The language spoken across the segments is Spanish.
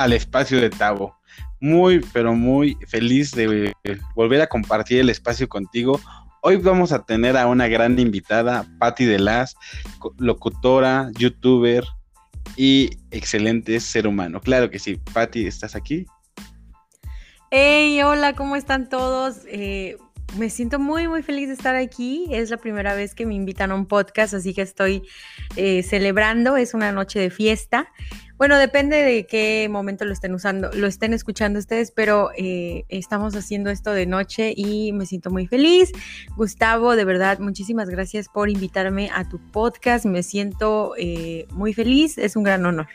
al espacio de Tavo. Muy, pero muy feliz de volver a compartir el espacio contigo. Hoy vamos a tener a una gran invitada, Patti Delas, locutora, youtuber y excelente ser humano. Claro que sí. Patti, ¿estás aquí? Hey, hola, ¿cómo están todos? Eh, me siento muy, muy feliz de estar aquí. Es la primera vez que me invitan a un podcast, así que estoy eh, celebrando. Es una noche de fiesta. Bueno, depende de qué momento lo estén usando, lo estén escuchando ustedes, pero eh, estamos haciendo esto de noche y me siento muy feliz. Gustavo, de verdad, muchísimas gracias por invitarme a tu podcast. Me siento eh, muy feliz, es un gran honor.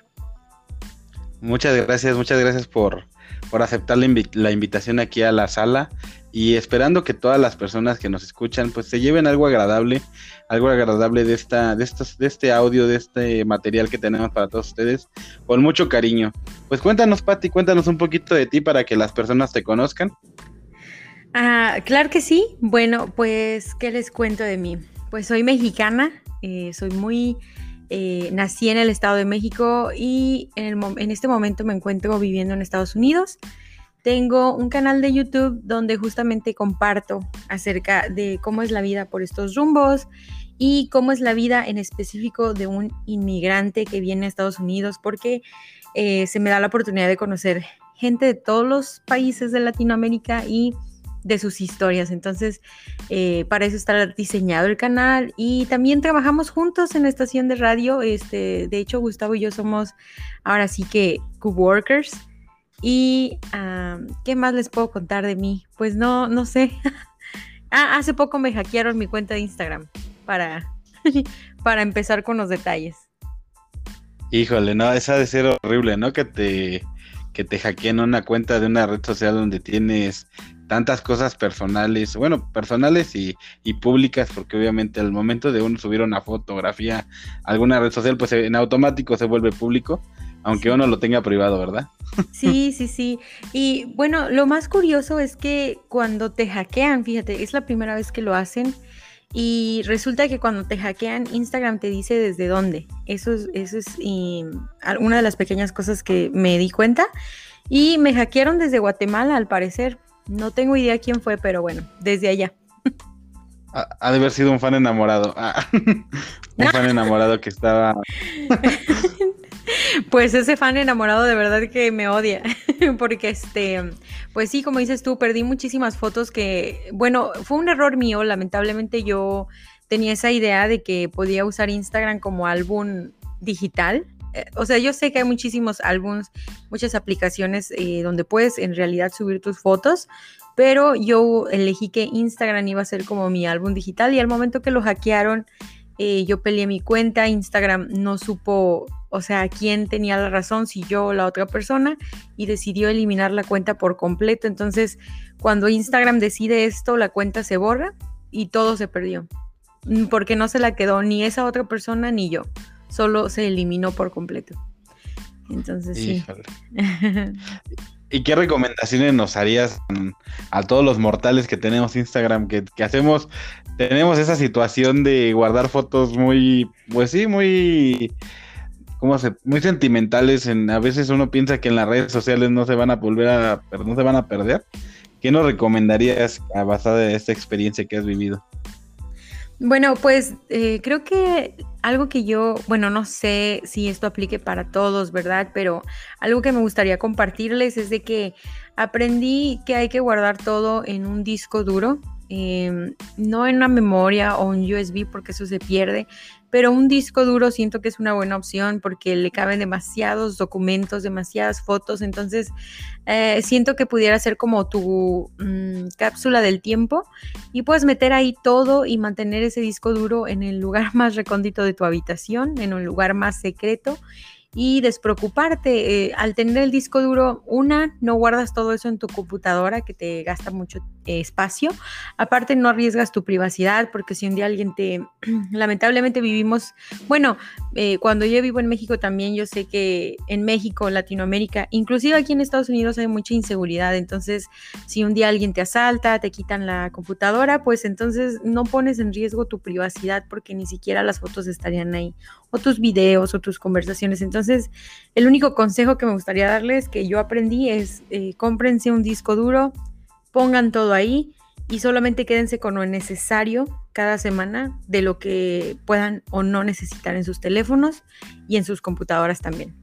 Muchas gracias, muchas gracias por, por aceptar la, invitación aquí a la sala y esperando que todas las personas que nos escuchan pues se lleven algo agradable, algo agradable de esta, de estos, de este audio, de este material que tenemos para todos ustedes, con mucho cariño. Pues cuéntanos, Patti, cuéntanos un poquito de ti para que las personas te conozcan. Ah, claro que sí. Bueno, pues, ¿qué les cuento de mí? Pues soy mexicana, eh, soy muy eh, nací en el Estado de México y en, en, este momento me encuentro viviendo en Estados Unidos. Tengo un canal de YouTube donde justamente comparto acerca de cómo es la vida por estos rumbos y cómo es la vida en específico de un inmigrante que viene a Estados Unidos porque eh, se me da la oportunidad de conocer gente de todos los países de Latinoamérica y de sus historias. Entonces, eh, para eso está diseñado el canal y también trabajamos juntos en la estación de radio. Este, de hecho, Gustavo y yo somos ahora sí que co-workers. Y, ¿qué más les puedo contar de mí? Pues no, no sé. ah, hace poco me hackearon mi cuenta de Instagram para, para empezar con los detalles. Híjole, no, esa de ser horrible, ¿no? Que te, que te hackeen una cuenta de una red social donde tienes tantas cosas personales, bueno, personales y, públicas, porque obviamente al momento de uno subir una fotografía a alguna red social, pues en automático se vuelve público, aunque uno lo tenga privado, ¿verdad? Sí, sí, sí. Y bueno, lo más curioso es que cuando te hackean, fíjate, es la primera vez que lo hacen. Y resulta que cuando te hackean, Instagram te dice desde dónde. Eso es, eso es una de las pequeñas cosas que me di cuenta. Y me hackearon desde Guatemala, al parecer. No tengo idea quién fue, pero bueno, desde allá. Ha, de haber sido un fan enamorado. Ah, un fan enamorado que estaba. Pues ese fan enamorado de verdad que me odia, porque este, pues sí, como dices tú, perdí muchísimas fotos que, bueno, fue un error mío, lamentablemente yo tenía esa idea de que podía usar Instagram como álbum digital. Eh, o sea, yo sé que hay muchísimos álbums, muchas aplicaciones eh, donde puedes en realidad subir tus fotos, pero yo elegí que Instagram iba a ser como mi álbum digital y al momento que lo hackearon, eh, yo peleé mi cuenta, Instagram no supo, o sea, quién tenía la razón, si yo o la otra persona, y decidió eliminar la cuenta por completo. Entonces, cuando Instagram decide esto, la cuenta se borra y todo se perdió, mm, porque no se la quedó ni esa otra persona ni yo solo se eliminó por completo. Entonces, sí. ¿Y qué recomendaciones nos harías a todos los mortales que tenemos Instagram, que, hacemos, tenemos esa situación de guardar fotos muy, pues sí, muy, ¿cómo se, muy sentimentales. En, a veces uno piensa que en las redes sociales no se van a volver a, no se van a perder. ¿Qué nos recomendarías a basada en esta experiencia que has vivido? Bueno, pues eh, creo que algo que yo, bueno, no sé si esto aplique para todos, ¿verdad? Pero algo que me gustaría compartirles es de que aprendí que hay que guardar todo en un disco duro, em, no en una memoria o un USB porque eso se pierde, pero un disco duro siento que es una buena opción porque le caben demasiados documentos, demasiadas fotos, entonces eh, siento que pudiera ser como tu mm, cápsula del tiempo y puedes meter ahí todo y mantener ese disco duro en el lugar más recóndito de tu habitación, en un lugar más secreto y despreocuparte. Eh, al tener el disco duro, una, no guardas todo eso en tu computadora que te gasta mucho eh, espacio. Aparte, no arriesgas tu privacidad porque si un día alguien te, lamentablemente vivimos, bueno, eh, cuando yo vivo en México también yo sé que en México, Latinoamérica, inclusive aquí en Estados Unidos hay mucha inseguridad, entonces si un día alguien te asalta, te quitan la computadora, pues entonces no pones en riesgo tu privacidad porque ni siquiera las fotos estarían ahí, o tus videos o tus conversaciones. Entonces, el único consejo que me gustaría darles que yo aprendí es eh, cómprense un disco duro, pongan todo ahí y solamente quédense con lo necesario cada semana de lo que puedan o no necesitar en sus teléfonos y en sus computadoras también.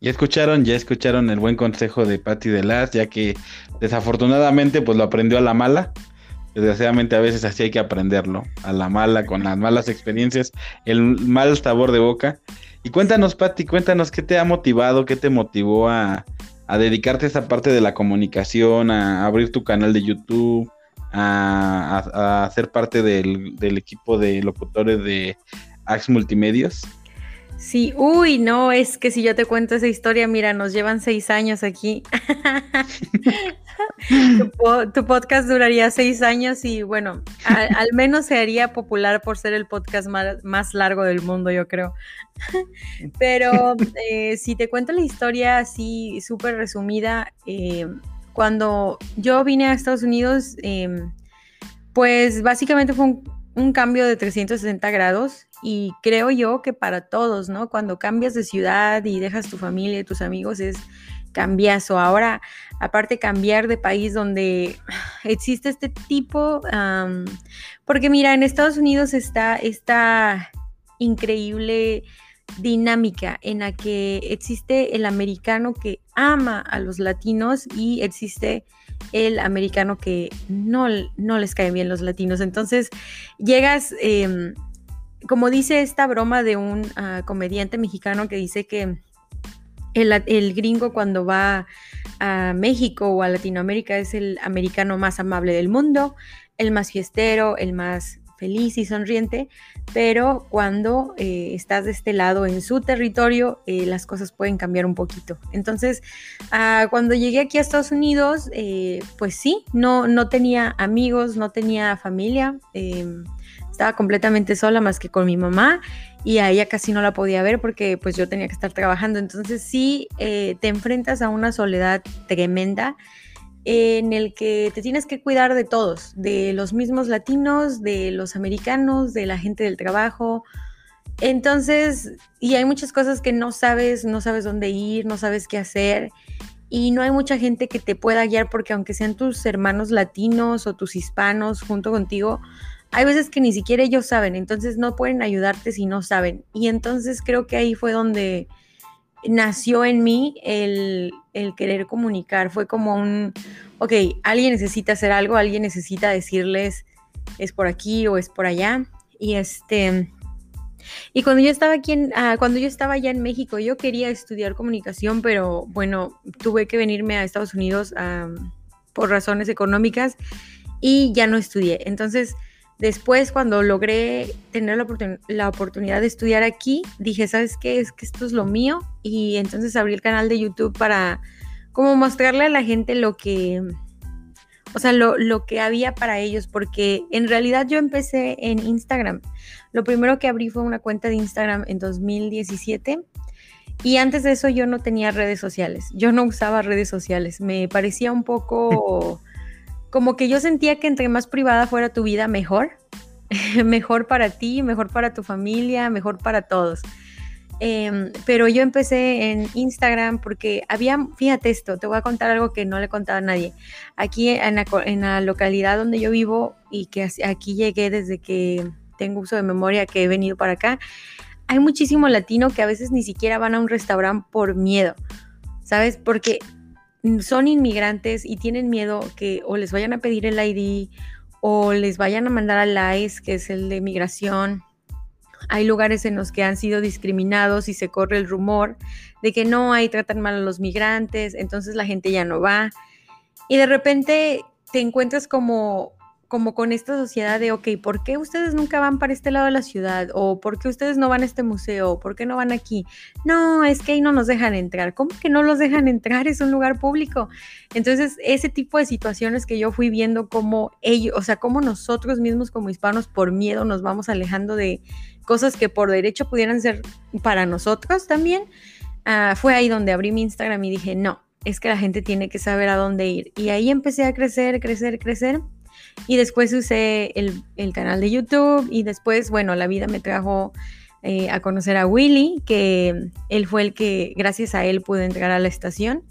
Ya escucharon, ya escucharon el buen consejo de Patti de Las, ya que desafortunadamente pues lo aprendió a la mala. Desgraciadamente a veces así hay que aprenderlo, a la mala, con las malas experiencias, el mal sabor de boca. Y cuéntanos, Patti, cuéntanos qué te ha motivado, qué te motivó a, a dedicarte a esa parte de la comunicación, a abrir tu canal de YouTube, a, ser parte del, equipo de locutores de Ax Multimedios? Sí, uy, no, es que si yo te cuento esa historia, mira, nos llevan seis años aquí. tu, podcast duraría seis años y bueno, al, menos se haría popular por ser el podcast más, largo del mundo, yo creo. Pero eh, si te cuento la historia así súper resumida, eh, cuando yo vine a Estados Unidos, em, pues básicamente fue un, cambio de 360 grados y creo yo que para todos, ¿no? Cuando cambias de ciudad y dejas tu familia y tus amigos es cambiazo. Ahora, aparte cambiar de país donde existe este tipo, porque mira, en Estados Unidos está esta increíble dinámica en la que existe el americano que ama a los latinos y existe el americano que no, no les caen bien los latinos. Entonces llegas, em, como dice esta broma de un ah, comediante mexicano que dice que el, el, gringo cuando va a México o a Latinoamérica es el americano más amable del mundo, el más fiestero, el más feliz y sonriente, pero cuando eh, estás de este lado en su territorio, eh, las cosas pueden cambiar un poquito. Entonces, ah, cuando llegué aquí a Estados Unidos, eh, pues sí, no, no tenía amigos, no tenía familia, em, estaba completamente sola más que con mi mamá y a ella casi no la podía ver porque pues yo tenía que estar trabajando. Entonces sí, te enfrentas a una soledad tremenda en el que te tienes que cuidar de todos, de los mismos latinos, de los americanos, de la gente del trabajo. Entonces, y hay muchas cosas que no sabes, no sabes dónde ir, no sabes qué hacer. Y no hay mucha gente que te pueda guiar porque aunque sean tus hermanos latinos o tus hispanos junto contigo, hay veces que ni siquiera ellos saben, entonces no pueden ayudarte si no saben. Y entonces creo que ahí fue donde nació en mí el, querer comunicar. Fue como un, ok, alguien necesita hacer algo, alguien necesita decirles es por aquí o es por allá. Y este, y cuando yo estaba aquí, en, ah, cuando yo estaba allá en México, yo quería estudiar comunicación, pero bueno, tuve que venirme a Estados Unidos por razones económicas y ya no estudié. Entonces, Después, cuando logré tener la, oportunidad de estudiar aquí, dije, ¿sabes qué? Es que esto es lo mío. Y entonces abrí el canal de YouTube para como mostrarle a la gente lo que, o sea, lo, lo, que había para ellos, porque en realidad yo empecé en Instagram. Lo primero que abrí fue una cuenta de Instagram en 2017. Y antes de eso yo no tenía redes sociales. Yo no usaba redes sociales. Me parecía un poco como que yo sentía que entre más privada fuera tu vida, mejor. mejor para ti, mejor para tu familia, mejor para todos. Em, pero yo empecé en Instagram porque había, fíjate esto, te voy a contar algo que no le he a nadie. Aquí en la, en la localidad donde yo vivo y que aquí llegué desde que tengo uso de memoria que he venido para acá, hay muchísimo latino que a veces ni siquiera van a un restaurante por miedo, ¿sabes? Porque son inmigrantes y tienen miedo que o les vayan a pedir el ID o les vayan a mandar al ICE, que es el de migración. Hay lugares en los que han sido discriminados y se corre el rumor de que no, ahí tratan mal a los migrantes, entonces la gente ya no va. Y de repente te encuentras como como con esta sociedad de, ok, ¿por qué ustedes nunca van para este lado de la ciudad? ¿O por qué ustedes no van a este museo? ¿Por qué no van aquí? No, es que ahí no nos dejan entrar. ¿Cómo que no los dejan entrar? Es un lugar público. Entonces, ese tipo de situaciones que yo fui viendo como ellos, o sea, como nosotros mismos como hispanos por miedo nos vamos alejando de cosas que por derecho pudieran ser para nosotros también, ah, fue ahí donde abrí mi Instagram y dije, no, es que la gente tiene que saber a dónde ir. Y ahí empecé a crecer, crecer, crecer y después usé el, canal de YouTube y después, bueno, la vida me trajo eh, a conocer a Willy, que él fue el que, gracias a él, pude entrar a la estación.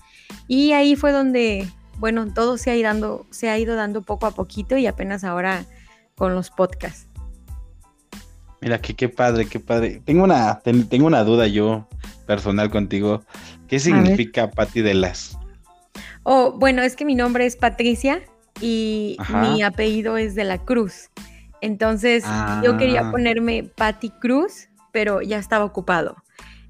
Y ahí fue donde, bueno, todo se ha, ido dando, se ha ido dando poco a poquito y apenas ahora con los podcasts. Mira, que qué padre, qué padre. Tengo una, tengo una duda yo personal contigo. ¿Qué significa Patti de las? Oh, bueno, es que mi nombre es Patricia y mi apellido es de la Cruz. Entonces yo quería ah. ponerme Patty Cruz, pero ya estaba ocupado.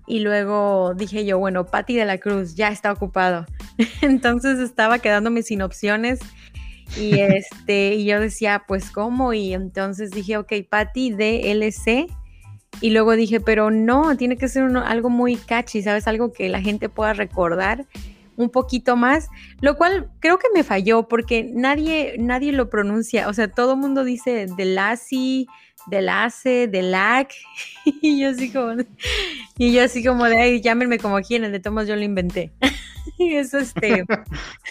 Y luego dije yo, bueno, Patty de la Cruz ya está ocupado. Entonces estaba quedándome sin opciones. Y este, y yo decía, pues cómo, y entonces dije, ok, Patty DLC. Y luego dije, pero no, tiene que ser algo muy catchy, ¿sabes? Algo que la gente pueda recordar un poquito más, lo cual creo que me falló porque nadie, nadie lo pronuncia, o sea, todo el mundo dice de Lassie, de Lace, de Lac, y yo así como, y yo así como de, ay, llámenme como quieran, de Tomás yo lo inventé. y eso este,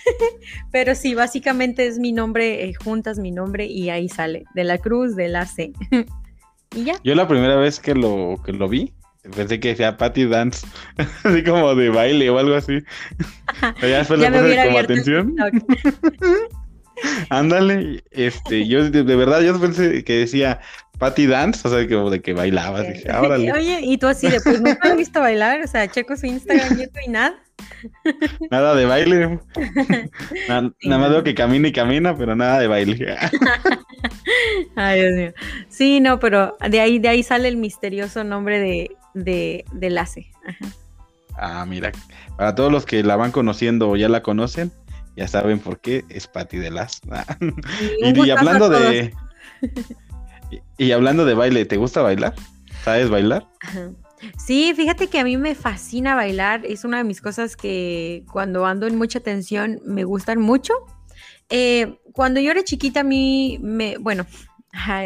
pero sí, básicamente es mi nombre, eh, juntas mi nombre y ahí sale, de la Cruz, de Lace. y ya. Yo la primera vez que lo, que lo vi, Pensé que decía Patty Dance, así como de baile o algo así. ya después le puse como atención. Ándale, este, yo de, verdad yo pensé que decía Patty Dance, o sea, como de que bailaba, dije, órale. Oye, y tú así de, pues nunca lo he visto bailar, o sea, checo su Instagram, YouTube y nada. Nada de baile. nada, más veo que camina y camina, pero nada de baile. Ay, Dios mío. Sí, no, pero de ahí, de ahí sale el misterioso nombre de, de, de Lace. Ah, mira. Para todos los que la van conociendo o ya la conocen, ya saben por qué es Patti de Las. y, hablando de. Y, hablando de baile, ¿te gusta bailar? ¿Sabes bailar? Sí, fíjate que a mí me fascina bailar. Es una de mis cosas que cuando ando en mucha tensión me gustan mucho. Eh, cuando yo era chiquita, a mí me. Bueno,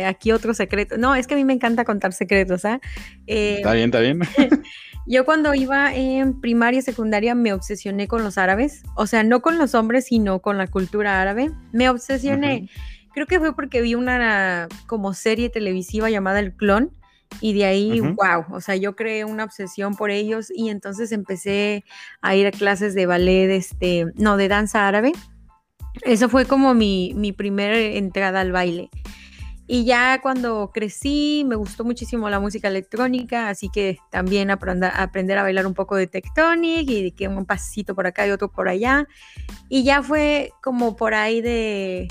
aquí otro secreto. No, es que a mí me encanta contar secretos, ¿ah? está bien, está bien. yo cuando iba en primaria, secundaria, me obsesioné con los árabes. O sea, no con los hombres, sino con la cultura árabe. Me obsesioné. Creo que fue porque vi una como serie televisiva llamada El Clon. Y de ahí, wow, o sea, yo creé una obsesión por ellos y entonces empecé a ir a clases de ballet, este, no, de danza árabe. Eso fue como mi, mi primera entrada al baile. Y ya cuando crecí me gustó muchísimo la música electrónica, así que también aprender, a bailar un poco de tectonic y que un pasito por acá y otro por allá. Y ya fue como por ahí de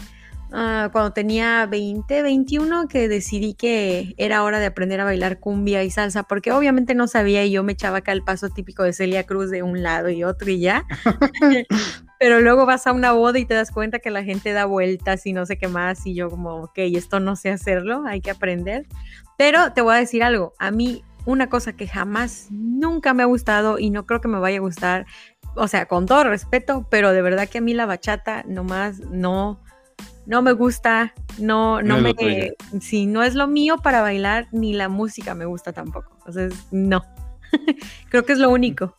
ah, cuando tenía 20, 21 que decidí que era hora de aprender a bailar cumbia y salsa, porque obviamente no sabía y yo me echaba acá el paso típico de Celia Cruz de un lado y otro y ya. pero luego vas a una boda y te das cuenta que la gente da vueltas y no sé qué más y yo como, ok, esto no sé hacerlo, hay que aprender. Pero te voy a decir algo, a mí una cosa que jamás, nunca me ha gustado y no creo que me vaya a gustar, o sea, con todo respeto, pero de verdad que a mí la bachata nomás no, no me gusta, no, no, me, si no es lo mío para bailar, ni la música me gusta tampoco, entonces no, creo que es lo único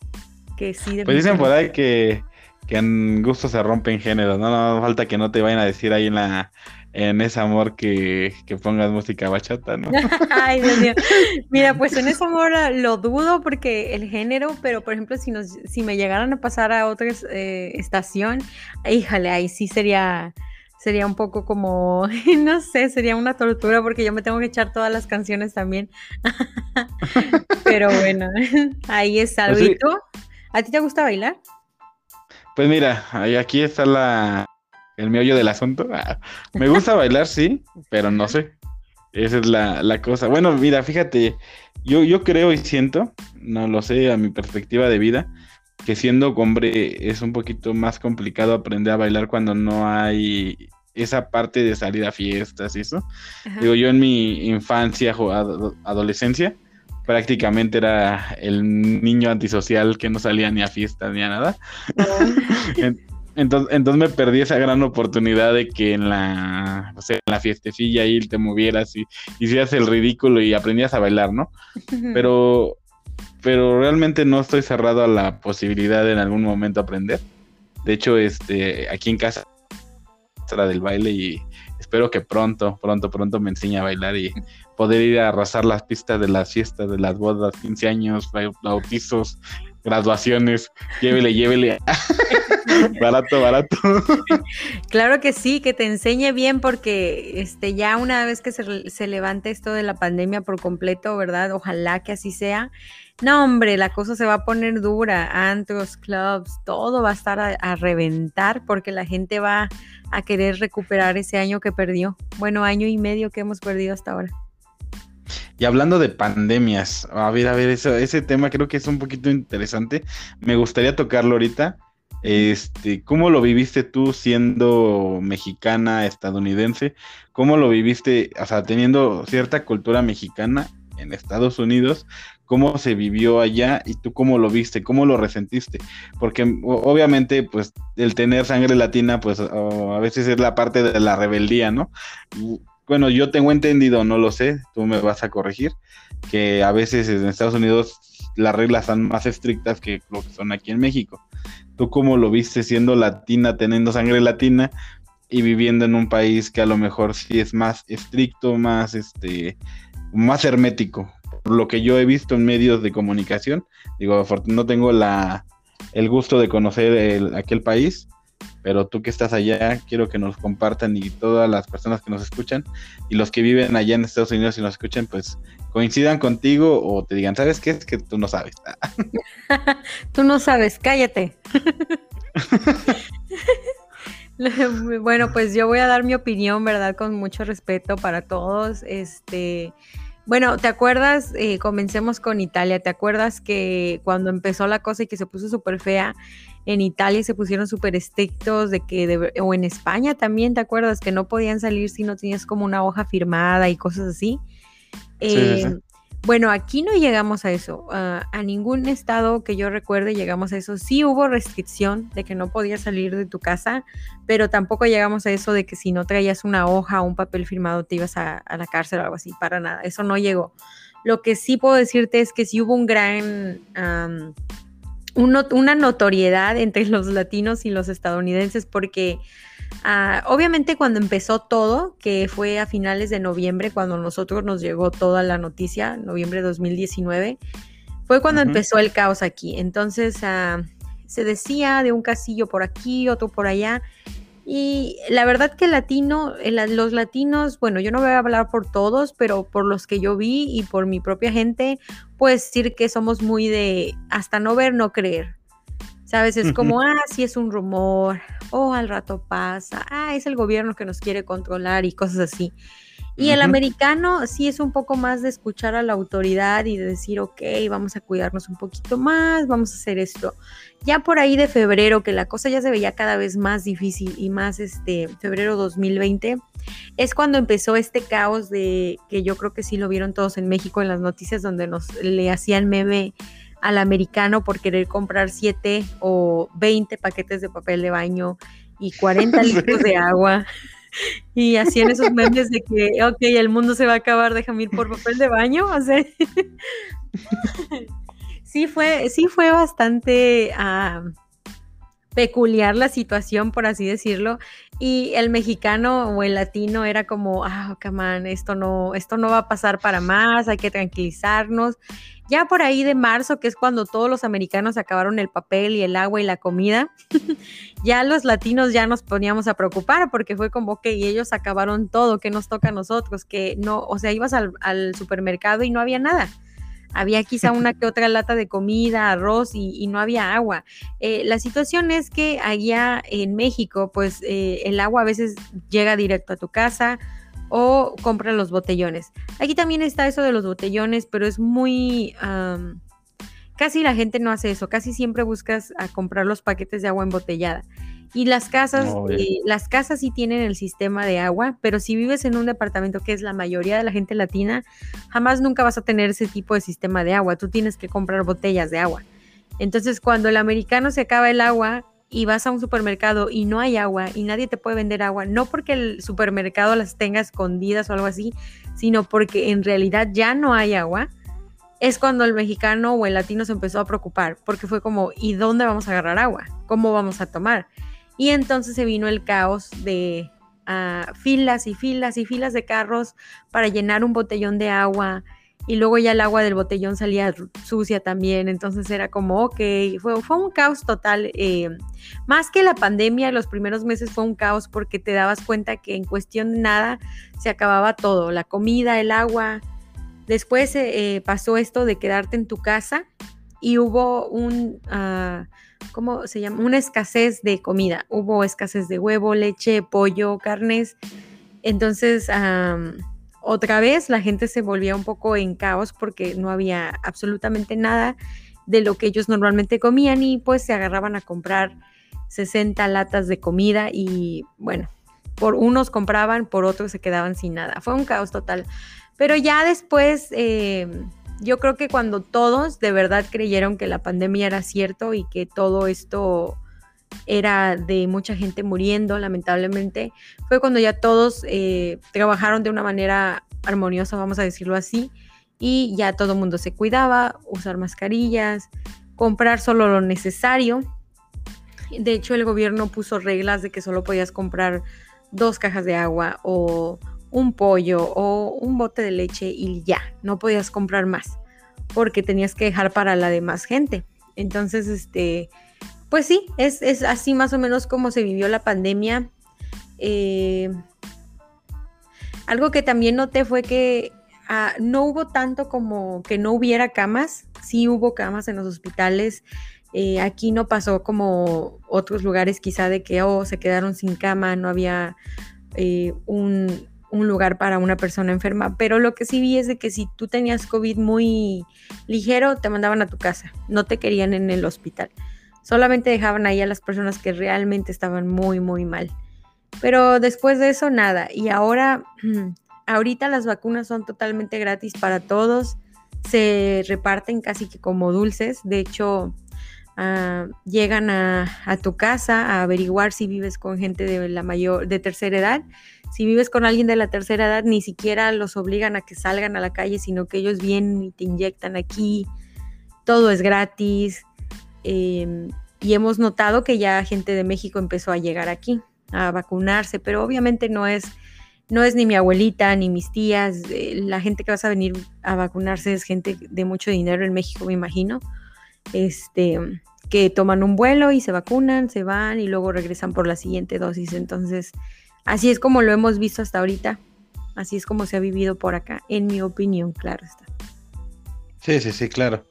que sí. Pues dicen por ahí que que en gusto se rompen géneros, ¿no? No falta que no te vayan a decir ahí en la en ese amor que, pongas música bachata, ¿no? Ay, Dios mío. Mira, pues en ese amor lo dudo porque el género, pero por ejemplo, si nos, si me llegaran a pasar a otra eh, estación, híjale, ahí sí sería, sería un poco como, no sé, sería una tortura porque yo me tengo que echar todas las canciones también. pero bueno, ahí es algo. Pues ¿Y tú? ¿A ti te gusta bailar? Pues mira, aquí está la el meollo del asunto. Ah, me gusta bailar, sí, pero no sé. Esa es la, cosa. Bueno, mira, fíjate, yo, yo creo y siento, no lo sé, a mi perspectiva de vida, que siendo hombre es un poquito más complicado aprender a bailar cuando no hay esa parte de salir a fiestas y eso. Digo, yo en mi infancia, adolescencia, prácticamente era el niño antisocial que no salía ni a fiestas ni a nada. entonces, entonces me perdí esa gran oportunidad de que en la, o sea, en la fiestecilla ahí te movieras y hicieras el ridículo y aprendías a bailar, ¿no? Pero, pero realmente no estoy cerrado a la posibilidad de en algún momento aprender. De hecho, este, aquí en casa del baile y espero que pronto, pronto, pronto me enseñe a bailar y poder ir a arrasar las pistas de las fiestas, de las bodas, 15 años, bautizos, graduaciones, llévele, llévele. barato, barato. claro que sí, que te enseñe bien porque este ya una vez que se, se levante esto de la pandemia por completo, ¿verdad? Ojalá que así sea no, hombre, la cosa se va a poner dura. Antros, clubs, todo va a estar a, reventar porque la gente va a querer recuperar ese año que perdió. Bueno, año y medio que hemos perdido hasta ahora. Y hablando de pandemias, a ver, a ver, eso, ese tema creo que es un poquito interesante. Me gustaría tocarlo ahorita. Este, ¿cómo lo viviste tú siendo mexicana, estadounidense? ¿Cómo lo viviste, o sea, teniendo cierta cultura mexicana en Estados Unidos? cómo se vivió allá y tú cómo lo viste, cómo lo resentiste, porque obviamente pues el tener sangre latina pues a veces es la parte de la rebeldía, ¿no? Bueno, yo tengo entendido, no lo sé, tú me vas a corregir, que a veces en Estados Unidos las reglas son más estrictas que lo que son aquí en México. ¿Tú cómo lo viste siendo latina, teniendo sangre latina y viviendo en un país que a lo mejor sí es más estricto, más este más hermético? lo que yo he visto en medios de comunicación, digo, no tengo la, el gusto de conocer aquel país, pero tú que estás allá, quiero que nos compartan y todas las personas que nos escuchan y los que viven allá en Estados Unidos y nos escuchan, pues coincidan contigo o te digan, ¿sabes qué? Es que tú no sabes. tú no sabes, cállate. bueno, pues yo voy a dar mi opinión, ¿verdad? Con mucho respeto para todos. Este, bueno, ¿te acuerdas? Eh, comencemos con Italia. ¿Te acuerdas que cuando empezó la cosa y que se puso súper fea, en Italia se pusieron súper estrictos de que, o en España también, ¿te acuerdas? Que no podían salir si no tenías como una hoja firmada y cosas así. sí, sí. Eh, bueno, aquí no llegamos a eso. Ah, a ningún estado que yo recuerde llegamos a eso. Sí hubo restricción de que no podías salir de tu casa, pero tampoco llegamos a eso de que si no traías una hoja o un papel firmado te ibas a, la cárcel o algo así. Para nada. Eso no llegó. Lo que sí puedo decirte es que sí hubo un gran... una notoriedad entre los latinos y los estadounidenses porque Ah, obviamente cuando empezó todo, que fue a finales de noviembre, cuando nosotros nos llegó toda la noticia, noviembre de 2019, fue cuando empezó el caos aquí. Entonces ah, se decía de un casillo por aquí, otro por allá. Y la verdad que latino, los latinos, bueno, yo no voy a hablar por todos, pero por los que yo vi y por mi propia gente, pues decir que somos muy de hasta no ver, no creer. ¿Sabes? Es como, ah, sí es un rumor, o oh, al rato pasa, ah, es el gobierno que nos quiere controlar y cosas así. Y el americano sí es un poco más de escuchar a la autoridad y de decir, ok, vamos a cuidarnos un poquito más, vamos a hacer esto. Ya por ahí de febrero, que la cosa ya se veía cada vez más difícil y más este febrero 2020, es cuando empezó este caos de que yo creo que sí lo vieron todos en México en las noticias donde nos le hacían meme al americano por querer comprar 7 o 20 paquetes de papel de baño y 40 litros de agua. Y hacían esos memes de que, ok, el mundo se va a acabar, déjame ir por papel de baño. O sea, sí fue, sí fue bastante peculiar la situación, por así decirlo. Y el mexicano o el latino era como, ah, come esto no, esto no va a pasar para más, hay que tranquilizarnos. Ya por ahí de marzo, que es cuando todos los americanos acabaron el papel y el agua y la comida, ya los latinos ya nos poníamos a preocupar porque fue como que ellos acabaron todo, que nos toca a nosotros? Que no, o sea, ibas al, supermercado y no había nada. Había quizá una que otra lata de comida, arroz y, no había agua. Eh, la situación es que allá en México, pues eh, el agua a veces llega directo a tu casa, o compra los botellones. Aquí también está eso de los botellones, pero es muy... casi la gente no hace eso, casi siempre buscas a comprar los paquetes de agua embotellada. Y las casas, eh, las casas sí tienen el sistema de agua, pero si vives en un departamento que es la mayoría de la gente latina, jamás nunca vas a tener ese tipo de sistema de agua. Tú tienes que comprar botellas de agua. Entonces, cuando el americano se acaba el agua y vas a un supermercado y no hay agua y nadie te puede vender agua, no porque el supermercado las tenga escondidas o algo así, sino porque en realidad ya no hay agua, es cuando el mexicano o el latino se empezó a preocupar, porque fue como, ¿y dónde vamos a agarrar agua? ¿Cómo vamos a tomar? Y entonces se vino el caos de ah, filas y filas y filas de carros para llenar un botellón de agua y luego ya el agua del botellón salía sucia también, entonces era como, ok, fue, fue un caos total. Eh, más que la pandemia, los primeros meses fue un caos porque te dabas cuenta que en cuestión de nada se acababa todo, la comida, el agua. Después eh, pasó esto de quedarte en tu casa y hubo un... Uh, ¿cómo se llama? Una escasez de comida. Hubo escasez de huevo, leche, pollo, carnes. Entonces, otra vez la gente se volvía un poco en caos porque no había absolutamente nada de lo que ellos normalmente comían y pues se agarraban a comprar 60 latas de comida y bueno, por unos compraban, por otros se quedaban sin nada. Fue un caos total. Pero ya después... Eh, yo creo que cuando todos de verdad creyeron que la pandemia era cierto y que todo esto era de mucha gente muriendo, lamentablemente, fue cuando ya todos eh, trabajaron de una manera armoniosa, vamos a decirlo así, y ya todo el mundo se cuidaba, usar mascarillas, comprar solo lo necesario. De hecho, el gobierno puso reglas de que solo podías comprar dos cajas de agua o un pollo o un bote de leche y ya, no podías comprar más porque tenías que dejar para la demás gente. Entonces, este, pues sí, es, así más o menos como se vivió la pandemia. Eh, algo que también noté fue que ah, no hubo tanto como que no hubiera camas, sí hubo camas en los hospitales. Eh, aquí no pasó como otros lugares quizá de que oh, se quedaron sin cama, no había eh, un, un lugar para una persona enferma, pero lo que sí vi es de que si tú tenías COVID muy ligero, te mandaban a tu casa, no te querían en el hospital, solamente dejaban ahí a las personas que realmente estaban muy, muy mal. Pero después de eso, nada, y ahora, ahorita las vacunas son totalmente gratis para todos, se reparten casi que como dulces, de hecho, ah, llegan a, a, tu casa a averiguar si vives con gente de la mayor de tercera edad si vives con alguien de la tercera edad, ni siquiera los obligan a que salgan a la calle, sino que ellos vienen y te inyectan aquí. Todo es gratis. Em, y hemos notado que ya gente de México empezó a llegar aquí a vacunarse, pero obviamente no es, no es ni mi abuelita ni mis tías. Eh, la gente que vas a venir a vacunarse es gente de mucho dinero en México, me imagino. Este, que toman un vuelo y se vacunan, se van y luego regresan por la siguiente dosis. Entonces, Así es como lo hemos visto hasta ahorita. Así es como se ha vivido por acá, en mi opinión, claro está. Sí, sí, sí, claro.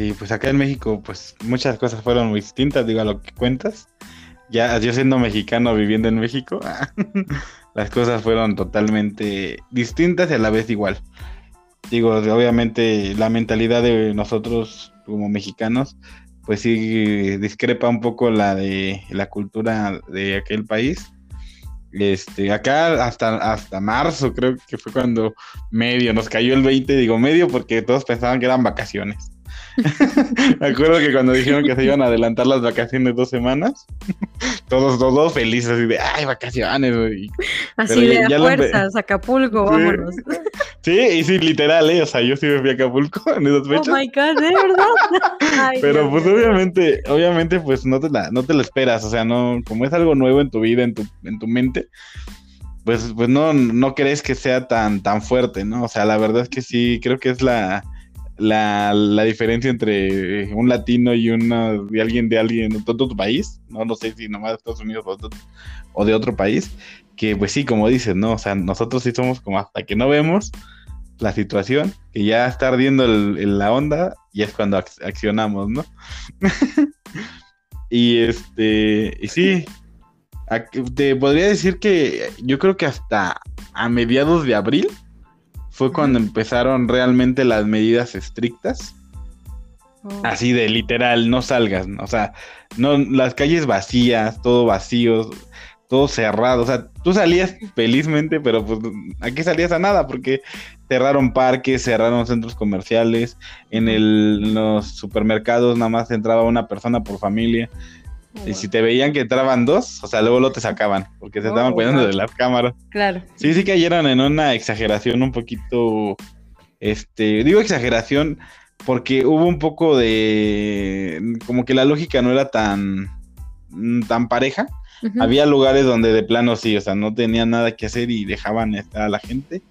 Y pues acá en México, pues muchas cosas fueron muy distintas, digo, a lo que cuentas. Ya yo siendo mexicano viviendo en México, las cosas fueron totalmente distintas y a la vez igual. Digo, obviamente la mentalidad de nosotros como mexicanos, pues sí discrepa un poco la de la cultura de aquel país este, acá hasta, hasta marzo creo que fue cuando medio nos cayó el 20, digo medio porque todos pensaban que eran vacaciones. Me acuerdo que cuando dijeron que se iban a adelantar las vacaciones dos semanas, todos, todos felices, así de, ay, vacaciones. Así de ya, fuerzas, Acapulco, vámonos. Sí, y sí, literal, ¿eh? O sea, yo sí me fui a Acapulco en esas oh fechas. Oh my God, ¿de verdad? Pero pues obviamente, obviamente, pues no te, la, no te la esperas, o sea, no, como es algo nuevo en tu vida, en tu, en tu mente, pues, pues no, no crees que sea tan, tan fuerte, ¿no? O sea, la verdad es que sí, creo que es la la, la, diferencia entre un latino y una de alguien de alguien de otro país, no, no sé si nomás de Estados Unidos o de, otro, país, que pues sí, como dices, ¿no? O sea, nosotros sí somos como hasta que no vemos la situación, que ya está ardiendo la onda, y es cuando accionamos, ¿no? y este, y sí, te podría decir que yo creo que hasta a mediados de abril, fue cuando empezaron realmente las medidas estrictas. Oh. Así de literal, no salgas, o sea, no, las calles vacías, todo vacío, todo cerrado, o sea, tú salías felizmente, pero pues aquí salías a nada porque cerraron parques, cerraron centros comerciales, en, el, los supermercados nada más entraba una persona por familia. Y si te veían que entraban dos, o sea, luego lo te sacaban, porque se estaban oh, cuidando de las cámaras. Claro. Sí, sí cayeron en una exageración un poquito, este, digo exageración, porque hubo un poco de, como que la lógica no era tan, tan pareja. Había lugares donde de plano sí, o sea, no tenían nada que hacer y dejaban estar a la gente.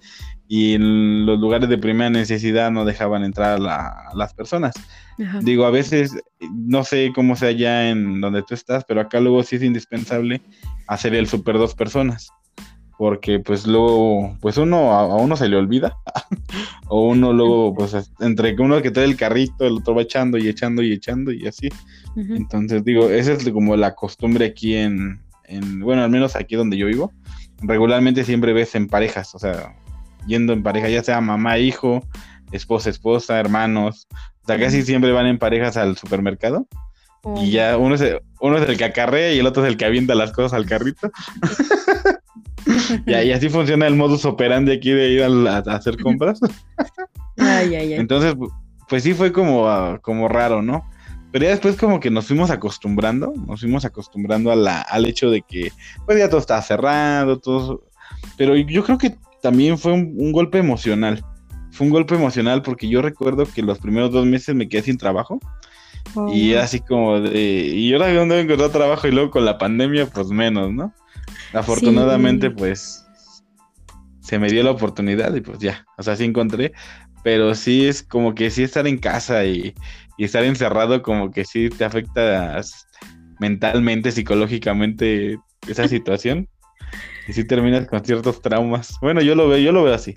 Y en los lugares de primera necesidad no dejaban entrar a, las personas. Digo, a veces, no sé cómo sea ya en donde tú estás, pero acá luego sí es indispensable hacer el super dos personas porque pues luego, pues uno, a, uno se le olvida, o uno luego, pues entre uno que trae el carrito, el otro va echando y echando y echando y así. Entonces digo, esa es como la costumbre aquí en, en, bueno, al menos aquí donde yo vivo, regularmente siempre ves en parejas, o sea, yendo en pareja, ya sea mamá, hijo, esposa, esposa, hermanos, o sea, casi siempre van en parejas al supermercado. Y ya uno es, uno es el que acarrea y el otro es el que avienta las cosas al carrito. y, así funciona el modus operandi aquí de ir a, hacer compras. Entonces, pues sí fue como, ah, como raro, ¿no? Pero ya después como que nos fuimos acostumbrando, nos fuimos acostumbrando a la, al hecho de que pues ya todo estaba cerrado, todo... Pero yo creo que también fue un, golpe emocional. Fue un golpe emocional porque yo recuerdo que los primeros dos meses me quedé sin trabajo. Y oh. así como de... Y ahora dónde encontrar trabajo y luego con la pandemia pues menos, ¿no? Afortunadamente, pues se me dio la oportunidad y pues ya, o sea, sí encontré, pero sí es como que sí estar en casa y, estar encerrado como que sí te afecta mentalmente, psicológicamente esa situación y sí terminas con ciertos traumas. Bueno, yo lo veo, yo lo veo así.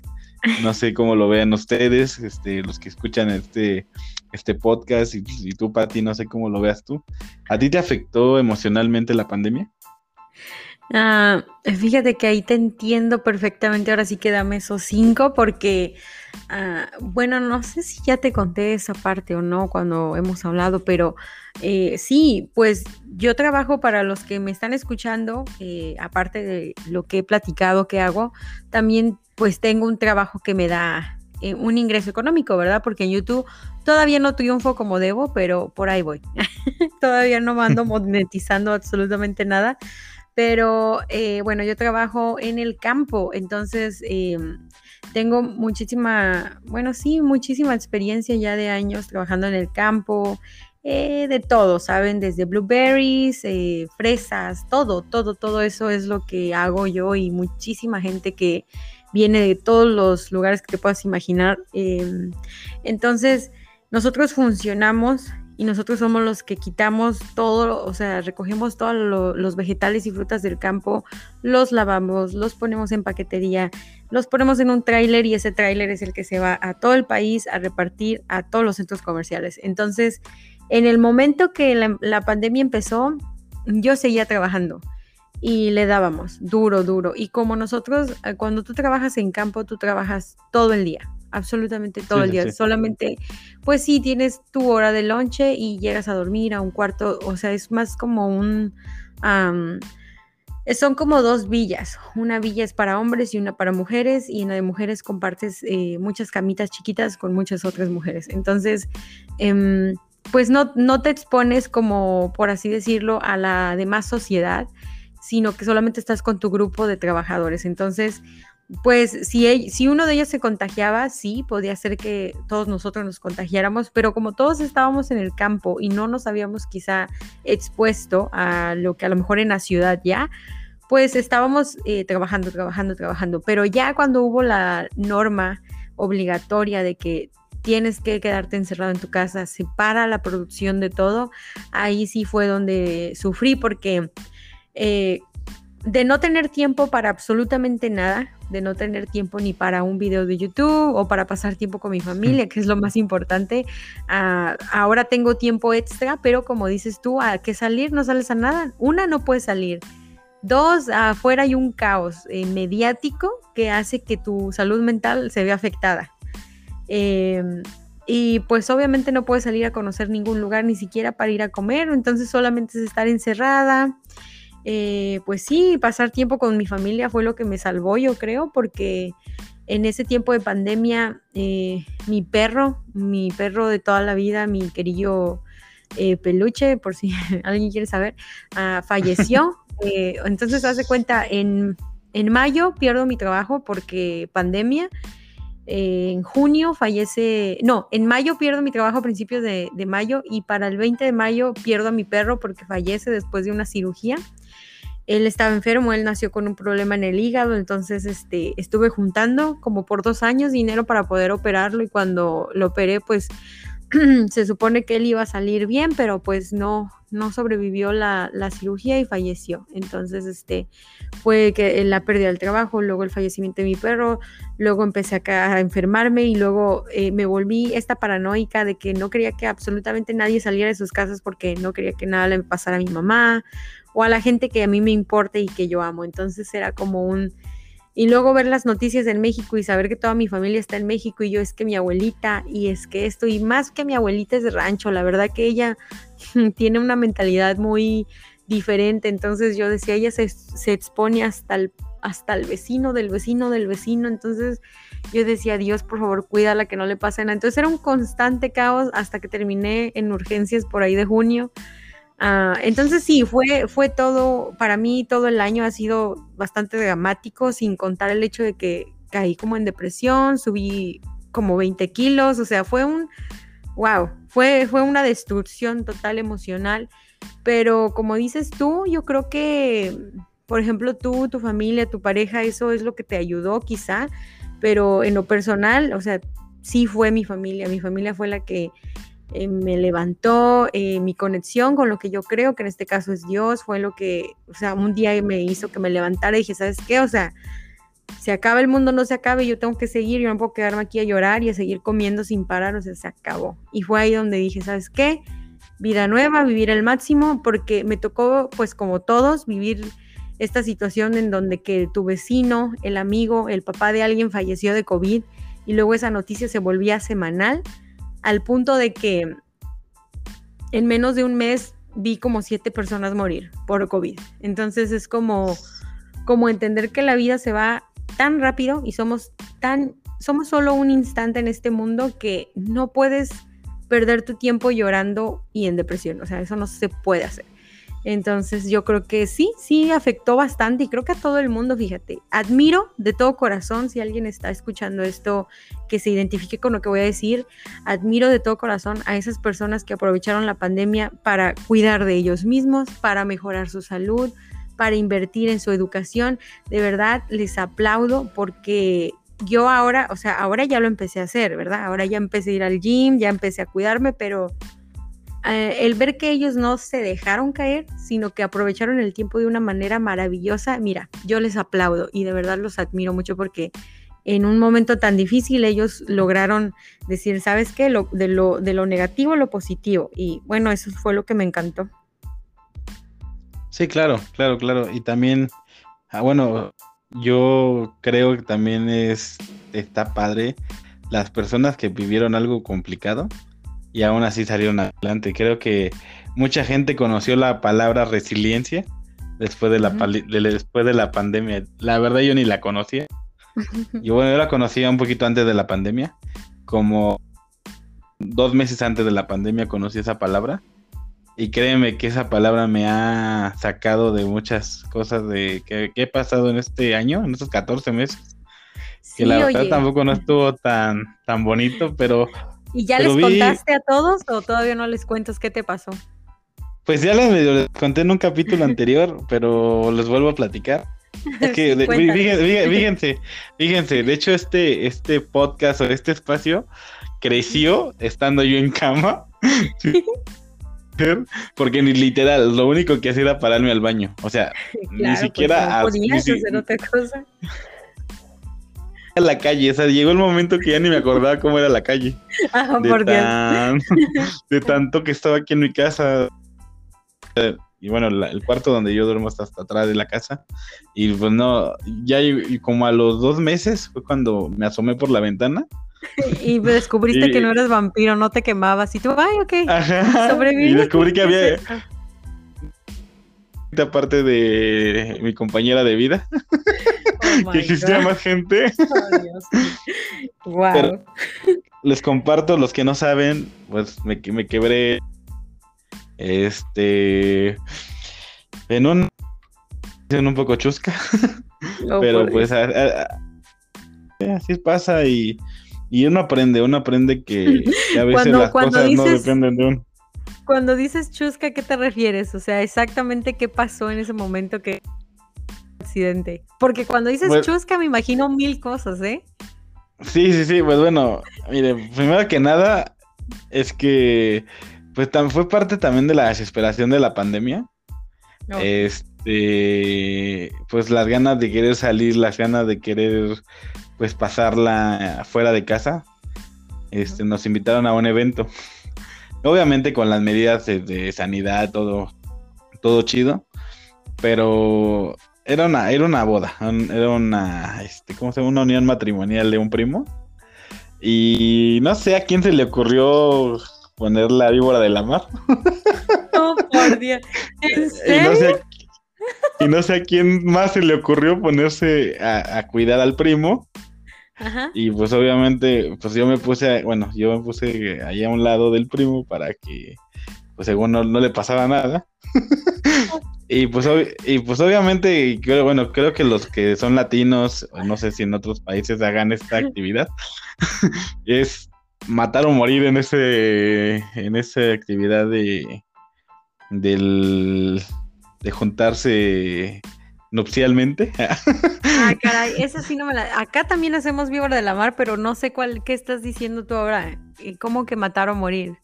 No sé cómo lo vean ustedes, este, los que escuchan este, este podcast y, y tú, Pati, no sé cómo lo veas tú. ¿A ti te afectó emocionalmente la pandemia? Ah, fíjate que ahí te entiendo perfectamente, ahora sí que dame esos cinco porque, ah, bueno, no sé si ya te conté esa parte o no cuando hemos hablado, pero eh, sí, pues yo trabajo para los que me están escuchando, eh, aparte de lo que he platicado que hago, también pues tengo un trabajo que me da eh, un ingreso económico, ¿verdad? Porque en YouTube todavía no triunfo como debo, pero por ahí voy. todavía no me ando monetizando absolutamente nada pero eh, bueno, yo trabajo en el campo, entonces eh, tengo muchísima, bueno, sí, muchísima experiencia ya de años trabajando en el campo, eh, de todo, ¿saben? Desde blueberries, fresas, todo, todo, todo eso es lo que hago yo y muchísima gente que viene de todos los lugares que te puedas imaginar. Em, entonces, nosotros funcionamos y nosotros somos los que quitamos todo, o sea, recogemos todos los vegetales y frutas del campo, los lavamos, los ponemos en paquetería, los ponemos en un tráiler y ese tráiler es el que se va a todo el país a repartir a todos los centros comerciales. Entonces, en el momento que la, pandemia empezó, yo seguía trabajando y le dábamos duro, duro. Y como nosotros, eh, cuando tú trabajas en campo, tú trabajas todo el día absolutamente todo el día. Solamente, pues sí, tienes tu hora de lonche y llegas a dormir a un cuarto, o sea, es más como un... son como dos villas. Una villa es para hombres y una para mujeres, y en la de mujeres compartes eh, muchas camitas chiquitas con muchas otras mujeres. Entonces, em, pues no, no te expones como, por así decirlo, a la demás sociedad, sino que solamente estás con tu grupo de trabajadores. Entonces, pues si, si uno de ellos se contagiaba, sí, podía ser que todos nosotros nos contagiáramos, pero como todos estábamos en el campo y no nos habíamos quizá expuesto a lo que a lo mejor en la ciudad ya, pues estábamos eh, trabajando, trabajando, trabajando. Pero ya cuando hubo la norma obligatoria de que tienes que quedarte encerrado en tu casa, separa la producción de todo, ahí sí fue donde sufrí porque... Eh, de no tener tiempo para absolutamente nada, de no tener tiempo ni para un video de YouTube o para pasar tiempo con mi familia, que es lo más importante. Ah, ahora tengo tiempo extra, pero como dices tú, ¿a qué salir? No sales a nada. Una, no puedes salir. Dos, afuera hay un caos eh, mediático que hace que tu salud mental se vea afectada. Em, y pues obviamente no puede salir a conocer ningún lugar ni siquiera para ir a comer, entonces solamente es estar encerrada. Eh, pues sí, pasar tiempo con mi familia fue lo que me salvó, yo creo, porque en ese tiempo de pandemia, eh, mi perro, mi perro de toda la vida, mi querido eh, peluche, por si alguien quiere saber, ah, falleció. entonces, hace cuenta, en, en mayo pierdo mi trabajo porque pandemia en junio fallece, no, en mayo pierdo mi trabajo a principios de, mayo y para el 20 de mayo pierdo a mi perro porque fallece después de una cirugía. Él estaba enfermo, él nació con un problema en el hígado, entonces este, estuve juntando como por dos años dinero para poder operarlo y cuando lo operé pues se supone que él iba a salir bien, pero pues no, no sobrevivió la, cirugía y falleció. Entonces, este, fue que la pérdida del trabajo, luego el fallecimiento de mi perro, luego empecé a, a enfermarme y luego eh, me volví esta paranoica de que no quería que absolutamente nadie saliera de sus casas porque no quería que nada le pasara a mi mamá o a la gente que a mí me importe y que yo amo. Entonces era como un y luego ver las noticias en México y saber que toda mi familia está en México y yo es que mi abuelita y es que esto y más que mi abuelita es de rancho, la verdad que ella tiene una mentalidad muy diferente, entonces yo decía, ella se, expone hasta el, hasta el vecino del vecino del vecino, entonces yo decía, Dios, por favor, cuídala que no le pase nada. Entonces era un constante caos hasta que terminé en urgencias por ahí de junio Ah, entonces sí, fue, fue todo, para mí todo el año ha sido bastante dramático, sin contar el hecho de que caí como en depresión, subí como 20 kilos, o sea, fue un, wow, fue, fue una destrucción total emocional, pero como dices tú, yo creo que, por ejemplo, tú, tu familia, tu pareja, eso es lo que te ayudó quizá, pero en lo personal, o sea, sí fue mi familia, mi familia fue la que eh, me levantó, eh, mi conexión con lo que yo creo que en este caso es Dios, fue lo que, o sea, un día me hizo que me levantara y dije, ¿sabes qué? O sea, se acaba el mundo, no se acabe, yo tengo que seguir, yo no puedo quedarme aquí a llorar y a seguir comiendo sin parar, o sea, se acabó. Y fue ahí donde dije, ¿sabes qué? Vida nueva, vivir al máximo, porque me tocó, pues como todos, vivir esta situación en donde que tu vecino, el amigo, el papá de alguien falleció de COVID y luego esa noticia se volvía semanal al punto de que en menos de un mes vi como siete personas morir por COVID. Entonces es como, como entender que la vida se va tan rápido y somos tan, somos solo un instante en este mundo que no puedes perder tu tiempo llorando y en depresión. O sea, eso no se puede hacer. Entonces yo creo que sí, sí afectó bastante y creo que a todo el mundo, fíjate, admiro de todo corazón, si alguien está escuchando esto, que se identifique con lo que voy a decir, admiro de todo corazón a esas personas que aprovecharon la pandemia para cuidar de ellos mismos, para mejorar su salud, para invertir en su educación. De verdad, les aplaudo porque yo ahora, o sea, ahora ya lo empecé a hacer, ¿verdad? Ahora ya empecé a ir al gym, ya empecé a cuidarme, pero eh, el ver que ellos no se dejaron caer, sino que aprovecharon el tiempo de una manera maravillosa, mira, yo les aplaudo y de verdad los admiro mucho porque en un momento tan difícil ellos lograron decir, ¿sabes qué? Lo, de, lo, de lo negativo, lo positivo. Y bueno, eso fue lo que me encantó. Sí, claro, claro, claro. Y también, ah, bueno, yo creo que también es, está padre las personas que vivieron algo complicado y aún así salieron adelante. Creo que mucha gente conoció la palabra resiliencia después de la, después de la pandemia. La verdad yo ni la conocía. Yo, bueno, yo la conocía un poquito antes de la pandemia, como dos meses antes de la pandemia conocí esa palabra. Y créeme que esa palabra me ha sacado de muchas cosas de que, he pasado en este año, en estos 14 meses. que la verdad tampoco no estuvo tan, tan bonito, pero ¿Y ya les contaste a todos o todavía no les cuentas qué te pasó? Pues ya les, conté en un capítulo anterior, pero les vuelvo a platicar. Es que, fíjense, fíjense, de hecho este, este podcast o este espacio creció estando yo en cama. Porque ni literal, lo único que hacía era pararme al baño. O sea, ni pues, siquiera. hacer otra cosa a la calle, o sea, llegó el momento que ya ni me acordaba cómo era la calle. Ah, de por Dios. De tanto que estaba aquí en mi casa. Y bueno, el cuarto donde yo duermo está hasta atrás de la casa. Y pues no, ya y como a los dos meses fue cuando me asomé por la ventana Y descubriste que no eres vampiro, no te quemabas y tú, ay, ok, Y descubrí que había aparte de mi compañera de vida, oh que existía más gente. wow. les comparto, los que no saben, pues me, me quebré este en un en un poco chusca. Oh, pero pues así pasa y, y, uno aprende, uno aprende que, a veces las cosas no dependen de uno. Cuando dices chusca, ¿qué te refieres? O sea, exactamente qué pasó en ese momento que accidente. Porque cuando dices pues chusca me imagino mil cosas, ¿eh? Sí, sí, sí, pues bueno, mire, primero que nada es que pues fue parte también de la desesperación de la pandemia. Este, pues las ganas de querer salir, las ganas de querer pues pasarla fuera de casa. Este, nos invitaron a un evento. Obviamente con las medidas de, sanidad, todo, todo chido. Pero era una, era una boda, era una, este, ¿cómo se llama? Una unión matrimonial de un primo. Y no sé a quién se le ocurrió poner la víbora de la mar. Oh, por Dios. Y no, sé, a quién más se le ocurrió ponerse a, cuidar al primo. Y pues obviamente, pues yo me puse, bueno, yo me puse ahí a un lado del primo para que, pues según no, le pasaba nada. Y pues, y pues obviamente, creo, bueno, creo que los que son latinos, no sé si en otros países hagan esta actividad, es matar o morir en ese, en esa actividad de, del, de juntarse nupcialmente. Ah, caray, esa sí no me la. Acá también hacemos víbora de la mar, pero no sé cuál, qué estás diciendo tú ahora. ¿Cómo que matar o morir?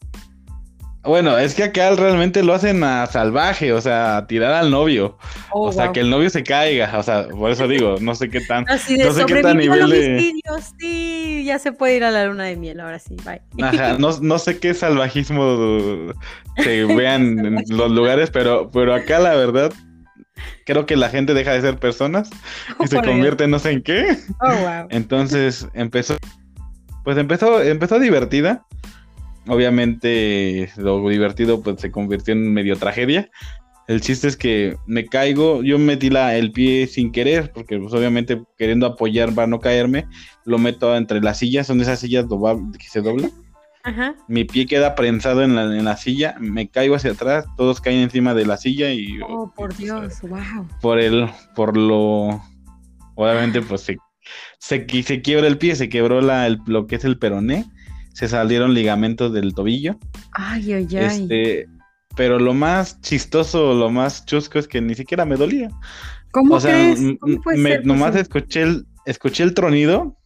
Bueno, es que acá realmente lo hacen a salvaje, o sea, a tirar al novio. Oh, o sea, que el novio se caiga, o sea, por eso digo, no sé qué tan. Así de no sé qué tan nivel de... Sí, ya se puede ir a la luna de miel, ahora sí, bye. Ajá, no, no sé qué salvajismo se vean en los lugares, pero, pero acá la verdad creo que la gente deja de ser personas y se convierte no sé en qué. Oh, wow. Entonces empezó, pues empezó, empezó divertida. Obviamente lo divertido pues se convirtió en medio tragedia. El chiste es que me caigo, yo metí la, el pie sin querer, porque pues obviamente queriendo apoyar para no caerme, lo meto entre las sillas, son esas sillas que se doblan. Mi pie queda prensado en la, en la silla, me caigo hacia atrás, todos caen encima de la silla y... Oh, por Dios, wow. Por el, por lo... Obviamente pues se, se, se quiebra el pie, se quebró la, el, lo que es el peroné, se salieron ligamentos del tobillo. Ay, ay, ay. Este, pero lo más chistoso, lo más chusco es que ni siquiera me dolía. ¿Cómo o sea, nomás escuché el, escuché el tronido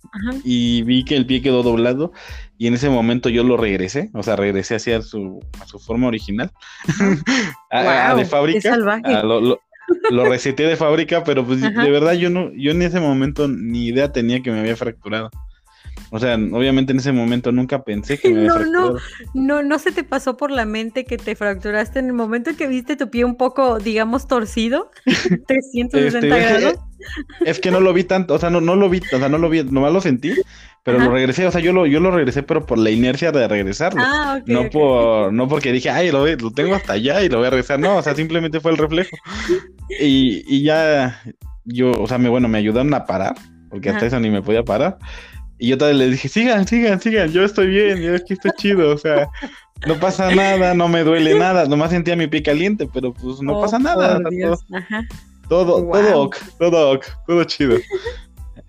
y vi que el pie quedó doblado y en ese momento yo lo regresé, o sea, regresé hacia su, a su forma original de fábrica. lo, lo, lo, reseté de fábrica, pero pues de verdad yo no, yo en ese momento ni idea tenía que me había fracturado. O sea, obviamente en ese momento nunca pensé que me No, no, no, no se te pasó por la mente que te fracturaste en el momento en que viste tu pie un poco, digamos, torcido, 360 este, grados. Es que no lo vi tanto, o sea, no, no lo vi, o sea, no lo vi, nomás lo sentí, pero lo regresé, o sea, yo lo, yo lo regresé, pero por la inercia de regresarlo. Ah, no por, no porque dije, ay, lo, lo, tengo hasta allá y lo voy a regresar. No, o sea, simplemente fue el reflejo. Y, y ya yo, o sea, me, bueno, me ayudaron a parar, porque hasta eso ni me podía parar. Y yo todavía le dije, sigan, sigan, sigan, yo estoy bien, yo aquí estoy chido, o sea, no pasa nada, no me duele nada, nomás sentía mi pie caliente, pero pues no pasa oh, nada. Todo, todo, todo, todo, chido.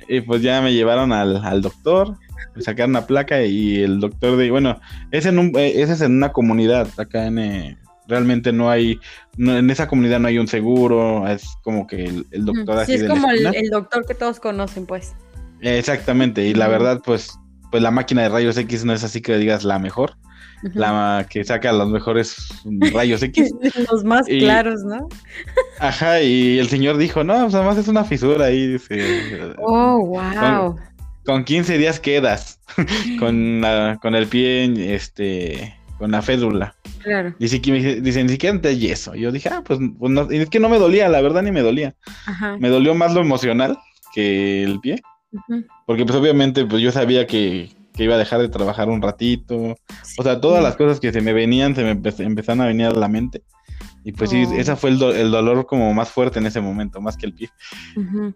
Y pues ya me llevaron al, doctor, me sacaron una placa y el doctor de, bueno, es en un, eh, ese es en una comunidad, acá en, eh, realmente no hay, en esa comunidad no hay un seguro, es como que el, doctor así. Sí, es como el, doctor que todos conocen, pues. Exactamente, y la verdad, pues, pues la máquina de rayos X no es así que digas la mejor, la que saca los mejores rayos X. los más claros, ¿no? Ajá, y el señor dijo, no, pues además es una fisura ahí, dice. Oh, wow. Con, 15 días quedas, con, con el pie, este, con la fédula. Claro. Dice, dice, ni siquiera te yeso. Yo dije, ah, pues, pues no, es que no me dolía, la verdad ni me dolía. Ajá. Me dolió más lo emocional que el pie. Porque pues obviamente pues yo sabía que, que iba a dejar de trabajar un ratito. O sea, todas las cosas que se me venían, se me empezaron a venir a la mente. Y pues sí, ese fue el, dolor como más fuerte en ese momento, más que el pie.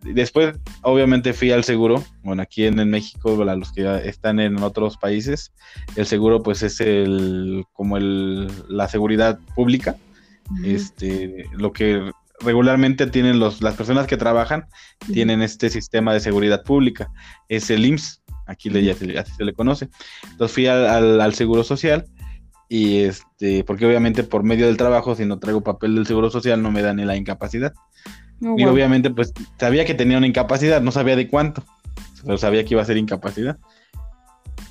Después, obviamente, fui al seguro. Bueno, aquí en, México, para los que están en otros países, el seguro pues es el como el, la seguridad pública. Este, lo que regularmente tienen los, las personas que trabajan, tienen este sistema de seguridad pública. Es el IMSS, aquí le, así se le conoce. Entonces fui al, al seguro social y este, porque obviamente por medio del trabajo, si no traigo papel del seguro social, no me dan ni la incapacidad. Oh, y obviamente, pues sabía que tenía una incapacidad, no sabía de cuánto, pero sabía que iba a ser incapacidad.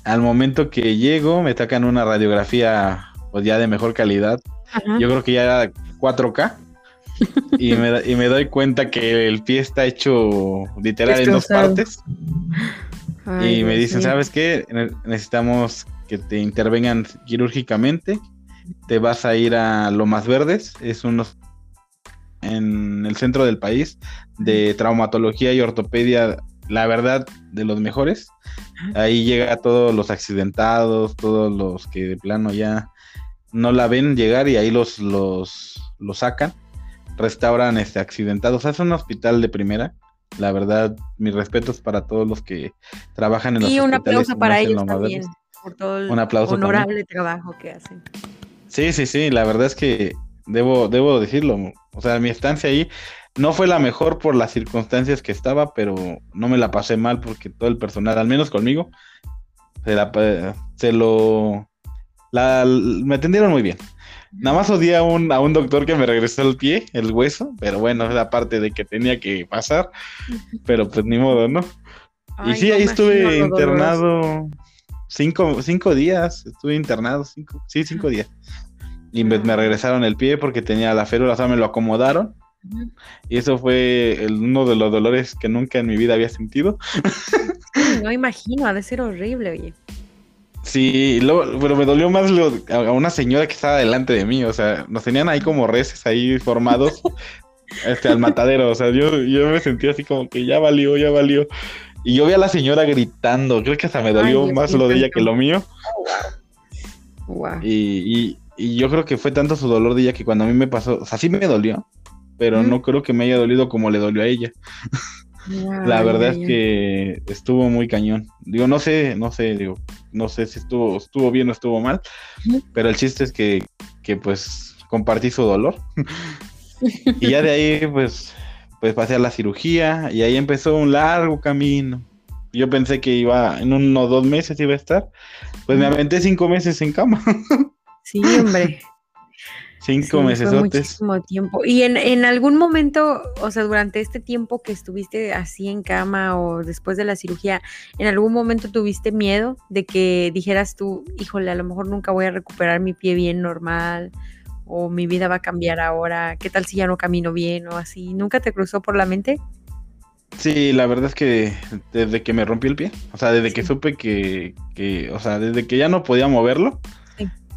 Al momento que llego, me sacan una radiografía, pues ya de mejor calidad. Yo creo que ya era 4K. Y, me, y me doy cuenta que el pie está hecho literal en dos partes. y me dicen, ¿sabes qué? Necesitamos que te intervengan quirúrgicamente. Te vas a ir a Lomas Verdes, es unos en el centro del país de traumatología y ortopedia, la verdad, de los mejores. Ahí llega todos los accidentados, todos los que de plano ya no la ven llegar y ahí los, los, los sacan, restauran este accidentados. Es un hospital de primera. La verdad, mis respetos para todos los que trabajan en los Y un aplauso para ellos también por todo el honorable trabajo que hacen. Sí, sí, sí, la verdad es que debo, debo decirlo. O sea, mi estancia ahí no fue la mejor por las circunstancias que estaba, pero no me la pasé mal porque todo el personal, al menos conmigo, se, la, se lo... me atendieron muy bien. Nada más odié a un, a un doctor que me regresó el pie, el hueso, pero bueno, es la parte de que tenía que pasar, pero pues ni modo, ¿no? y sí, ahí estuve internado, Cinco, cinco días, estuve internado, cinco, sí, cinco días. Y me, regresaron el pie porque tenía la férula, o sea, me lo acomodaron. Y eso fue uno de los dolores que nunca en mi vida había sentido. no imagino, ha de ser horrible, oye. Sí, pero me dolió más a una señora que estaba delante de mí, o sea, nos tenían ahí como reces ahí formados este, al matadero, o sea, yo, yo me sentía así como que ya valió, ya valió. Y yo vi a la señora gritando, creo que hasta me dolió más lo de ella que lo mío. Y, yo creo que fue tanto su dolor de ella que cuando a mí me pasó, o sea, sí me dolió, pero no creo que me haya dolido como le dolió a ella. La verdad es que estuvo muy cañón. Digo, no sé, no sé, digo, no sé si estuvo, estuvo bien o estuvo mal, pero el chiste es que, que pues compartí su dolor. y ya de ahí, pues, pues pasé a la cirugía y ahí empezó un largo camino. Yo pensé que iba en uno o dos meses iba a estar. Pues me aventé cinco meses en cama. Sí, hombre. Cinco meses. Muchísimo tiempo. Y en, en, algún momento, o sea, durante este tiempo que estuviste así en cama o después de la cirugía, ¿en algún momento tuviste miedo de que dijeras tú, híjole, a lo mejor nunca voy a recuperar mi pie bien normal? o mi vida va a cambiar ahora, qué tal si ya no camino bien o así. ¿Nunca te cruzó por la mente? Sí, la verdad es que desde que me rompí el pie, o sea, desde que supe que, que, o sea, desde que ya no podía moverlo,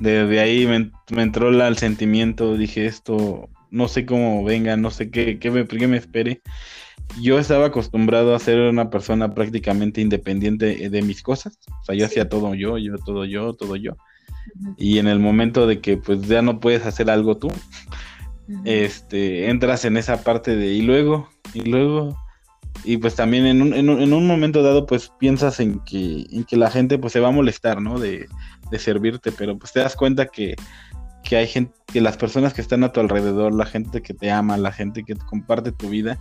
desde ahí me, entró el sentimiento, dije esto, no sé cómo venga, no sé qué, qué, me, qué me espere. Yo estaba acostumbrado a ser una persona prácticamente independiente de mis cosas, o sea, yo hacía todo yo, yo, todo yo, todo yo. Y en el momento de que pues ya no puedes hacer algo tú, este, entras en esa parte de y luego, y luego, y pues también en un, en un, en un momento dado pues piensas en que, en que la gente pues se va a molestar, ¿no? De, de servirte, pero pues te das cuenta que, que hay gente, que las personas que están a tu alrededor, la gente que te ama, la gente que comparte tu vida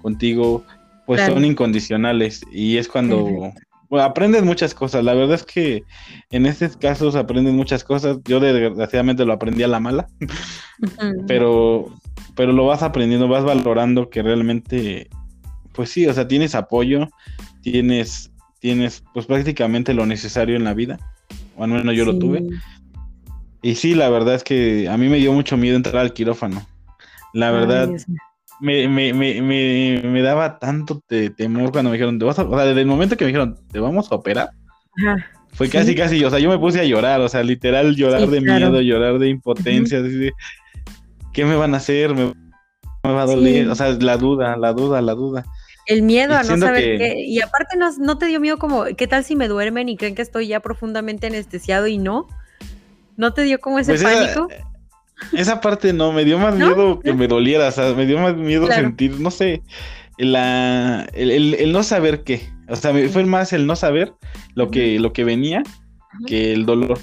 contigo, pues son incondicionales. Y es cuando, aprendes muchas cosas. La verdad es que en estos casos aprendes muchas cosas. Yo desgraciadamente lo aprendí a la mala, pero, pero lo vas aprendiendo, vas valorando que realmente, pues sí, o sea, tienes apoyo, tienes, tienes pues prácticamente lo necesario en la vida, o al menos yo lo tuve. Y sí, la verdad es que a mí me dio mucho miedo entrar al quirófano. La verdad, me, me, me, me, daba tanto temor cuando me dijeron, vas a, o sea, desde el momento que me dijeron, te vamos a operar, fue casi, casi, o sea, yo me puse a llorar, o sea, literal llorar de miedo, llorar de impotencia, ¿qué me van a hacer? ¿Me, va a doler? O sea, la duda, la duda, la duda. El miedo a no saber qué. Y aparte no, no, te dio miedo como, ¿qué tal si me duermen y creen que estoy ya profundamente anestesiado y no? ¿No te dio como ese pues pánico? Esa, parte no, me dio más miedo que me doliera, o sea, me dio más miedo sentir, no sé, la, el, no saber qué. O sea, fue más el no saber lo que, lo que venía que el dolor.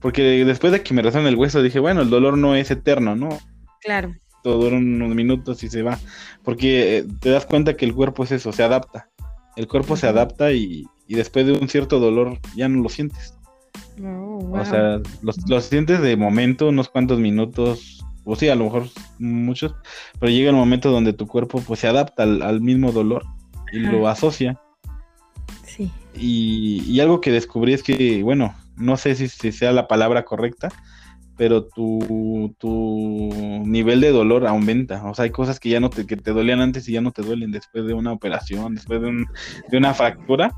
Porque después de que me rezaron el hueso dije, bueno, el dolor no es eterno, ¿no? Claro. Todo dura unos minutos y se va. Porque eh, te das cuenta que el cuerpo es eso, se adapta. El cuerpo se adapta y, después de un cierto dolor ya no lo sientes. Oh, o sea, lo sientes de momento, unos cuantos minutos, o sí, a lo mejor muchos, pero llega el momento donde tu cuerpo pues se adapta al, mismo dolor y lo asocia. Sí. Y, y, algo que descubrí es que, bueno, no sé si, sea la palabra correcta, pero tu, tu, nivel de dolor aumenta. O sea, hay cosas que ya no te, que te dolían antes y ya no te duelen después de una operación, después de, un, de una fractura.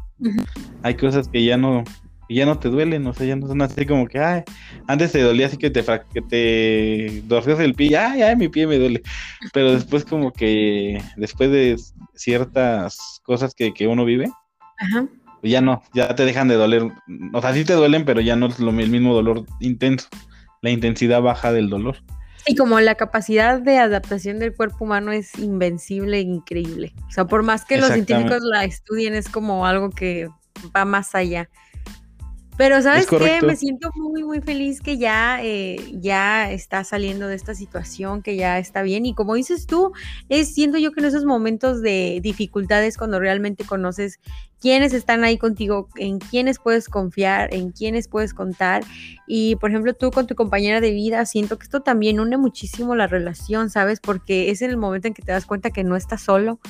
Hay cosas que ya no, ya no te duelen, o sea, ya no son así como que, ay, antes te dolía así que te, que te dorcías el pie, ay, ay, mi pie me duele. Pero después como que, después de ciertas cosas que, que uno vive, Ajá ya no, ya te dejan de doler. O sea, sí te duelen, pero ya no es lo, el mismo dolor intenso. La intensidad baja del dolor. Y como la capacidad de adaptación del cuerpo humano es invencible e increíble. O sea, por más que los científicos la estudien, es como algo que va más allá. Pero sabes qué, me siento muy, muy feliz que ya, eh, ya está saliendo de esta situación, que ya está bien. Y como dices tú, es siento yo que en esos momentos de dificultades, cuando realmente conoces quiénes están ahí contigo, en quiénes puedes confiar, en quiénes puedes contar. Y por ejemplo, tú con tu compañera de vida, siento que esto también une muchísimo la relación, ¿sabes? Porque es en el momento en que te das cuenta que no estás solo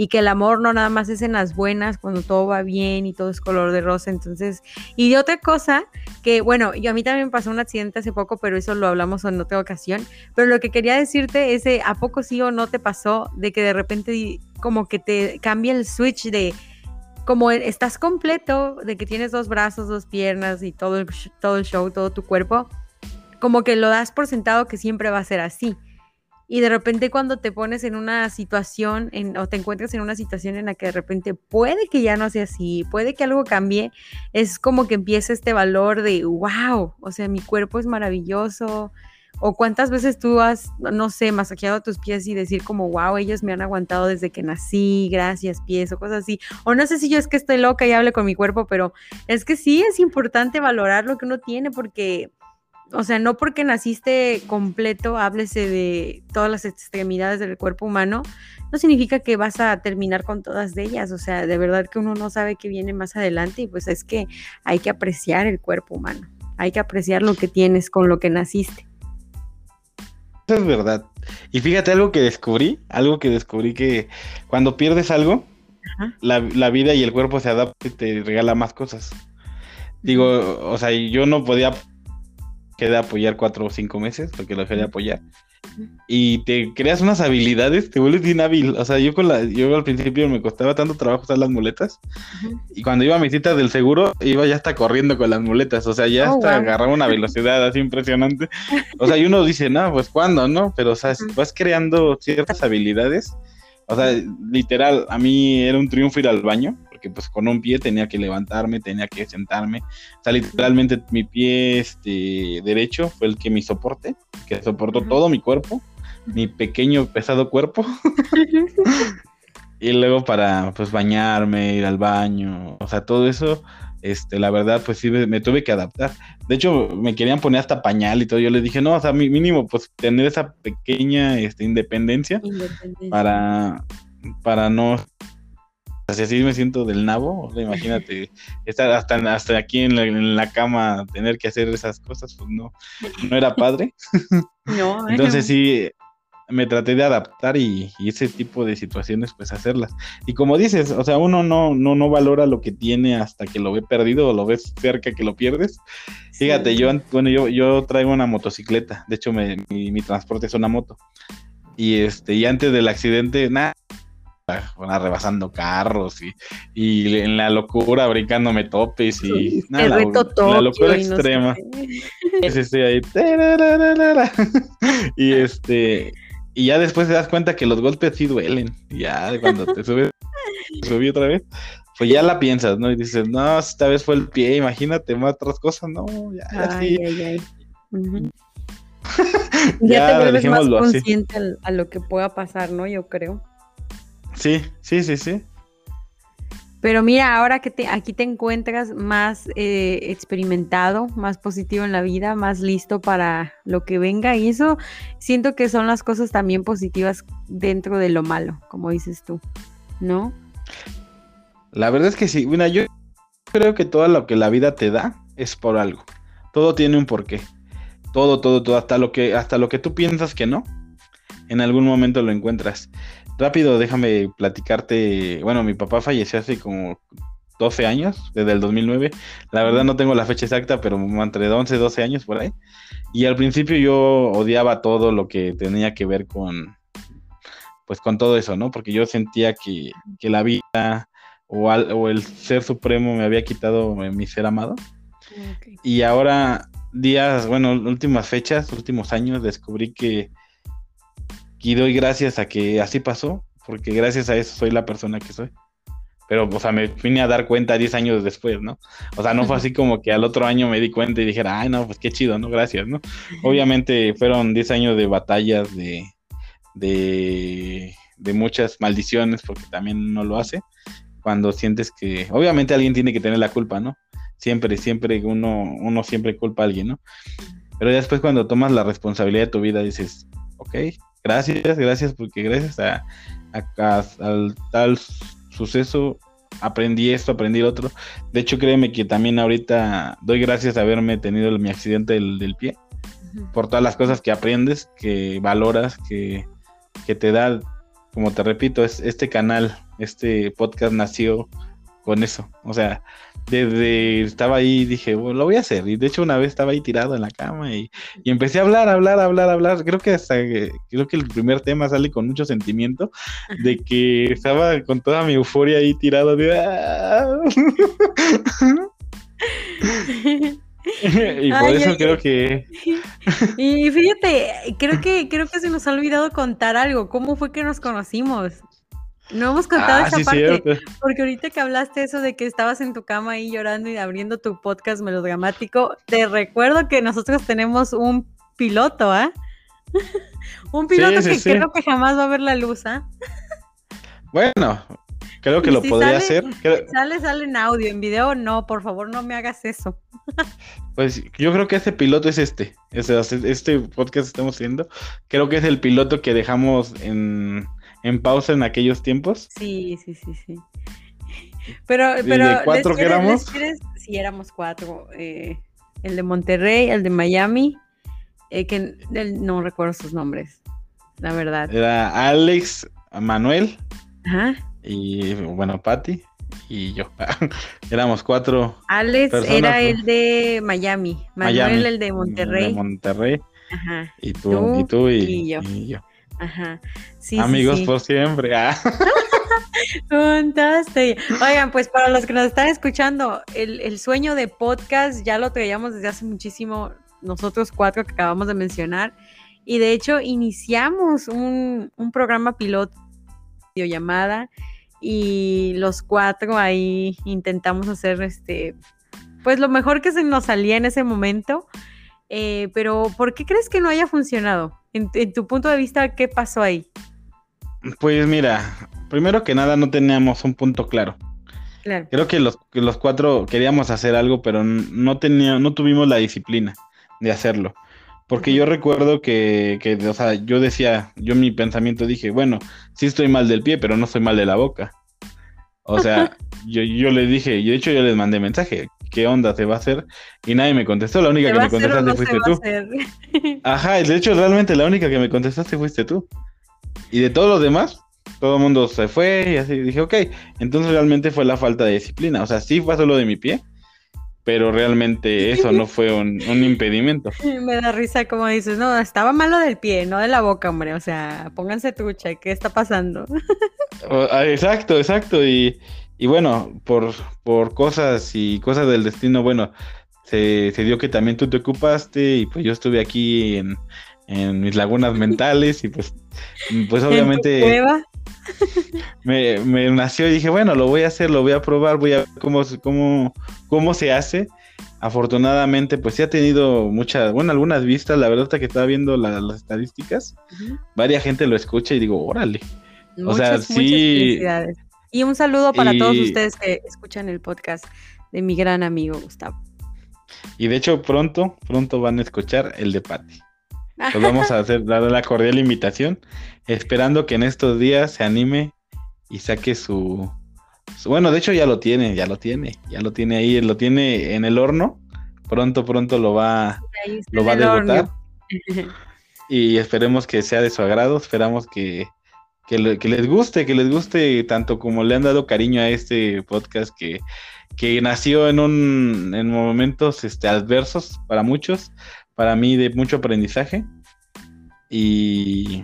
y que el amor no nada más es en las buenas, cuando todo va bien y todo es color de rosa. Entonces, y de otra cosa, que bueno, yo a mí también pasó un accidente hace poco, pero eso lo hablamos en otra ocasión. Pero lo que quería decirte es, ¿a poco sí o no te pasó de que de repente como que te cambia el switch de como estás completo, de que tienes dos brazos, dos piernas y todo todo el show, todo tu cuerpo, como que lo das por sentado que siempre va a ser así y de repente cuando te pones en una situación o te encuentras en una situación en la que de repente puede que ya no sea así, puede que algo cambie, es como que empieza este valor de, wow, o sea, mi cuerpo es maravilloso. O cuántas veces tú has, no sé, masajeado tus pies y decir como, wow, ellos me han aguantado desde que nací, gracias pies o cosas así. O no sé si yo es que estoy loca y hable con mi cuerpo, pero es que sí es importante valorar lo que uno tiene porque o sea, no porque naciste completo, háblese de todas las extremidades del cuerpo humano, no significa que vas a terminar con todas de ellas. O sea, de verdad que uno no sabe qué viene más adelante y pues es que hay que apreciar el cuerpo humano, hay que apreciar lo que tienes con lo que naciste. Eso es verdad. Y fíjate algo que descubrí, algo que descubrí que cuando pierdes algo, la, la, vida y el cuerpo se adapta y te regala más cosas. Digo, o sea, yo no podía de apoyar cuatro o cinco meses, porque lo dejé de apoyar. Y te creas unas habilidades, te vuelves bien hábil. O sea, yo con la, yo al principio me costaba tanto trabajo usar las muletas. Y cuando iba a mis citas del seguro, iba ya hasta corriendo con las muletas. O sea, ya oh, hasta agarraba una velocidad así impresionante. O sea, y uno dice, no, pues cuándo, ¿no? Pero, o sea, vas creando ciertas habilidades. O sea, literal, a mí era un triunfo ir al baño porque pues con un pie tenía que levantarme, tenía que sentarme. O sea, literalmente mi pie este, derecho fue el que me soporte, que soportó todo mi cuerpo, mi pequeño pesado cuerpo. y luego para pues bañarme, ir al baño, o sea, todo eso, este, la verdad, pues sí me, tuve que adaptar. De hecho, me querían poner hasta pañal y todo. Yo les dije, no, o sea, mínimo, pues tener esa pequeña este, independencia, independencia. para para no si así me siento del nabo, imagínate, estar hasta, hasta aquí en la, cama, tener que hacer esas cosas, pues no, no era padre. No, Entonces sí, me traté de adaptar y, ese tipo de situaciones, pues hacerlas. Y como dices, o sea, uno no, no, no valora lo que tiene hasta que lo ve perdido o lo ves cerca que lo pierdes. Fíjate, yo, bueno, yo, yo traigo una motocicleta, de hecho mi, mi, transporte es una moto. Y este, y antes del accidente, nada, rebasando carros y, y, en la locura brincándome topes y nada, la, locura extrema. y este y ya después te das cuenta que los golpes sí duelen. Ya cuando te subes subí otra vez, pues ya la piensas, ¿no? Y dices, no, esta vez fue el pie, imagínate más otras cosas, no, ya, ay, ay, ay. ya, te vuelves más consciente a lo que pueda pasar, ¿no? Yo creo. Sí, sí, sí, sí. Pero mira, ahora que te, aquí te encuentras más eh, experimentado, más positivo en la vida, más listo para lo que venga, y eso siento que son las cosas también positivas dentro de lo malo, como dices tú, ¿no? La verdad es que sí, mira, yo creo que todo lo que la vida te da es por algo. Todo tiene un porqué. Todo, todo, todo, hasta lo que, hasta lo que tú piensas que no, en algún momento lo encuentras. Rápido, déjame platicarte. Bueno, mi papá falleció hace como 12 años, desde el 2009. La verdad no tengo la fecha exacta, pero entre 11 y 12 años por ahí. Y al principio yo odiaba todo lo que tenía que ver con, pues con todo eso, ¿no? Porque yo sentía que, la vida o, o, el ser supremo me había quitado mi ser amado. Y ahora, días, bueno, últimas fechas, últimos años, descubrí que y doy gracias a que así pasó, porque gracias a eso soy la persona que soy. Pero, o sea, me vine a dar cuenta 10 años después, ¿no? O sea, no fue así como que al otro año me di cuenta y dijera, ay, no, pues qué chido, ¿no? Gracias, ¿no? Obviamente fueron 10 años de batallas, de, de, de muchas maldiciones, porque también no lo hace. Cuando sientes que, obviamente alguien tiene que tener la culpa, ¿no? Siempre, siempre, uno, uno siempre culpa a alguien, ¿no? Pero después cuando tomas la responsabilidad de tu vida dices, ok, gracias, gracias, porque gracias a, al tal suceso aprendí esto, aprendí otro. De hecho, créeme que también ahorita doy gracias a haberme tenido mi accidente del, pie, por todas las cosas que aprendes, que valoras, que, que te da, como te repito, es, este canal, este podcast nació con eso. O sea, desde estaba ahí dije, bueno, lo voy a hacer. Y de hecho una vez estaba ahí tirado en la cama y, empecé a hablar, hablar, hablar, hablar. Creo que hasta creo que el primer tema sale con mucho sentimiento de que estaba con toda mi euforia ahí tirado de ah". y por eso creo que y fíjate creo que creo que se nos ha olvidado contar algo cómo fue que nos conocimos no hemos contado ah, esa parte, porque ahorita que hablaste eso de que estabas en tu cama ahí llorando y abriendo tu podcast melodramático, te recuerdo que nosotros tenemos un piloto, ¿ah? un piloto que creo que jamás va a ver la luz, ¿ah? bueno, creo que lo podría hacer. Sale, sale en audio, en video no, por favor no me hagas eso. pues yo creo que ese piloto es este, este, este podcast que estamos haciendo, creo que es el piloto que dejamos en en pausa en aquellos tiempos. Sí, sí, sí, sí. Pero, pero. de cuatro que éramos? sí, éramos cuatro. Eh, el de Monterrey, el de Miami, eh, que no recuerdo sus nombres, la verdad. Era Alex, Manuel. Ajá. Y bueno, Patty y yo. Éramos cuatro. Alex era el de Miami, Manuel el de Monterrey. De Monterrey. Ajá. Y tú, y tú y, yo. y yo. Ajá. Amigos por siempre. Ah. Oigan, pues para los que nos están escuchando, el, sueño de podcast ya lo traíamos desde hace muchísimo, nosotros cuatro que acabamos de mencionar. Y de hecho, iniciamos un, un programa piloto, videollamada, y los cuatro ahí intentamos hacer este, pues lo mejor que se nos salía en ese momento. Eh, pero, ¿por qué crees que no haya funcionado? En, tu punto de vista, ¿qué pasó ahí? Pues mira, primero que nada no teníamos un punto claro. Claro. Creo que los, los cuatro queríamos hacer algo, pero no, tenía, no tuvimos la disciplina de hacerlo. Porque yo recuerdo que, que, o sea, yo decía, yo en mi pensamiento dije, bueno, sí estoy mal del pie, pero no estoy mal de la boca. O sea, yo, yo le dije, y de hecho yo les mandé mensaje, ¿qué onda te va a hacer? Y nadie me contestó, la única que me contestaste fuiste tú. Ajá, de hecho realmente la única que me contestaste fuiste tú. Y de todos los demás, todo el mundo se fue y así dije, ok, entonces realmente fue la falta de disciplina, o sea, sí pasó lo de mi pie, pero realmente eso no fue un, impedimento. Me da risa como dices, no, estaba malo del pie, no de la boca, hombre, o sea, pónganse trucha, ¿qué está pasando? Ah, exacto, exacto, y, y bueno, por, por cosas y cosas del destino, bueno, se, dio que también tú te ocupaste y pues yo estuve aquí en, en mis lagunas mentales y pues, pues obviamente me, me, nació y dije, bueno, lo voy a hacer, lo voy a probar, voy a ver cómo, cómo, cómo se hace. Afortunadamente, pues sí ha tenido muchas, bueno, algunas vistas, la verdad que estaba viendo las estadísticas, varia gente lo escucha y digo, órale. o sea, sí. Y un saludo para todos ustedes que escuchan el podcast de mi gran amigo Gustavo. Y de hecho, pronto, pronto van a escuchar el de Patti. Vamos a hacer, dar la cordial invitación, esperando que en estos días se anime y saque su, bueno, de hecho ya lo tiene, ya lo tiene, ya lo tiene ahí, lo tiene en el horno. Pronto, pronto lo va, lo va a debutar. y esperemos que sea de su agrado, esperamos que, que, les guste, que les guste tanto como le han dado cariño a este podcast que, que nació en un en momentos este, adversos para muchos, para mí de mucho aprendizaje. Y,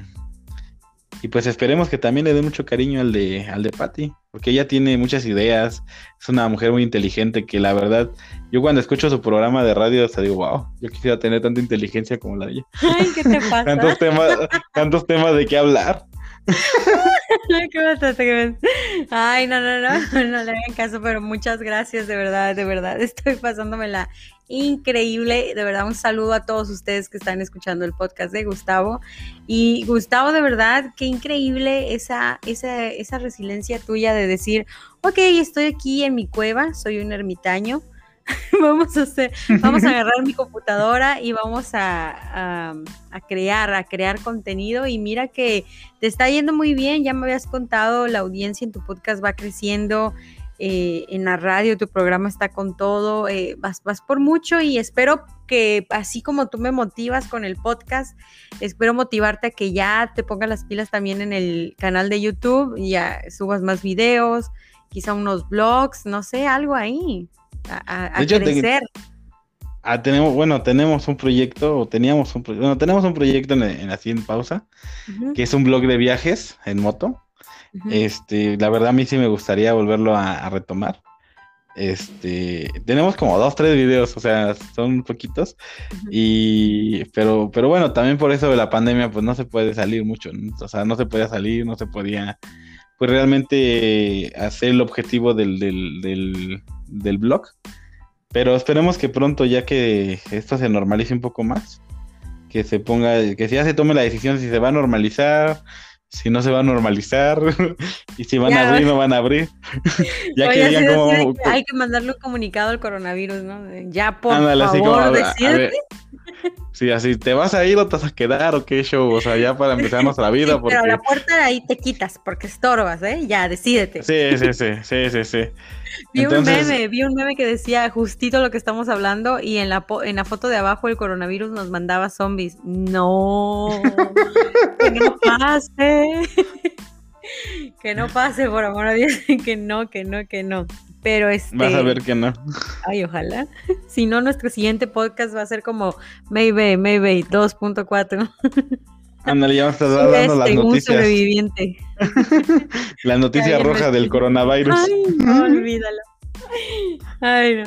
y pues esperemos que también le dé mucho cariño al de, al de Patty, porque ella tiene muchas ideas, es una mujer muy inteligente que la verdad, yo cuando escucho su programa de radio, hasta digo, wow, yo quisiera tener tanta inteligencia como la de ella. Ay, ¿qué te pasa? tantos, temas, tantos temas de qué hablar. Ay, no, no, no, no le hagan caso, pero muchas gracias, de verdad, de verdad. Estoy pasándomela increíble. De verdad, un saludo a todos ustedes que están escuchando el podcast de Gustavo. Y Gustavo, de verdad, qué increíble esa, esa, esa resiliencia tuya de decir, ok, estoy aquí en mi cueva, soy un ermitaño vamos a hacer, vamos a agarrar mi computadora y vamos a, crear, a crear contenido. Y mira que te está yendo muy bien, ya me habías contado, la audiencia en tu podcast va creciendo. Eh, en la radio, tu programa está con todo, eh, vas, vas por mucho y espero que así como tú me motivas con el podcast, espero motivarte a que ya te pongas las pilas también en el canal de YouTube, y ya subas más videos, quizá unos blogs, no sé, algo ahí a, crecer. Ah, tenemos, bueno, tenemos un proyecto, o teníamos un bueno, tenemos un proyecto en, así en pausa, que es un blog de viajes en moto. Este, la verdad a mí sí me gustaría volverlo a, retomar. Este, tenemos como dos, tres videos, o sea, son poquitos. Y, pero, pero bueno, también por eso de la pandemia, pues no se puede salir mucho, o sea, no se podía salir, no se podía, pues realmente hacer el objetivo del, del, del blog. Pero esperemos que pronto, ya que esto se normalice un poco más, que se ponga, que ya se tome la decisión si se va a normalizar, si no se va a normalizar, y si van a abrir, no van a abrir. ya que digan como, Hay que mandarle un comunicado al coronavirus, ¿no? Ya, por favor, decirte. Sí, así, ¿te vas a ir o te vas a quedar o qué show? O sea, ya para empezar nuestra vida. Pero la puerta de ahí te quitas porque estorbas, ¿eh? Ya, decídete. Sí, sí, sí, sí, sí, sí. Vi un meme, vi un meme que decía justito lo que estamos hablando y en la, en la foto de abajo el coronavirus nos mandaba zombies. No, que no pase. que no pase, por amor a Dios, que no, que no, que no. Pero este. Vas a ver que no. Ay, ojalá. Si no, nuestro siguiente podcast va a ser como Maybe, Maybe 2.4. Ándale, ya me estás dando las noticias. sobreviviente. la noticia roja del coronavirus. Ay, no, olvídalo. Ay, no.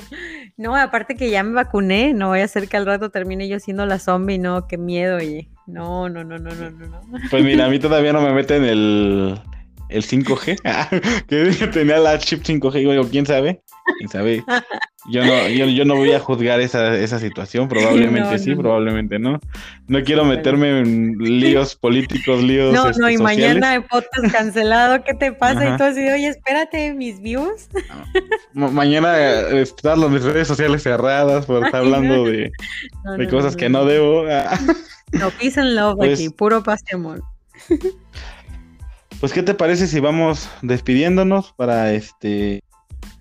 No, aparte que ya me vacuné, no voy a hacer que al rato termine yo siendo la zombie, no, qué miedo, oye. No, no, no, no, no, no. Pues mira, a mí todavía no me meten el el 5G, que tenía la chip 5G, digo, ¿quién sabe? ¿Quién sabe? Yo no, yo, no voy a juzgar esa, esa situación, probablemente sí, probablemente no. No quiero meterme en líos políticos, líos No, no, y este, mañana el podcast cancelado, ¿qué te pasa? Y tú así, oye, espérate, mis views. mañana estar las redes sociales cerradas por estar hablando de, de cosas que no debo. no, peace and love pues aquí, puro paz y amor. Pues, ¿qué te parece si vamos despidiéndonos para este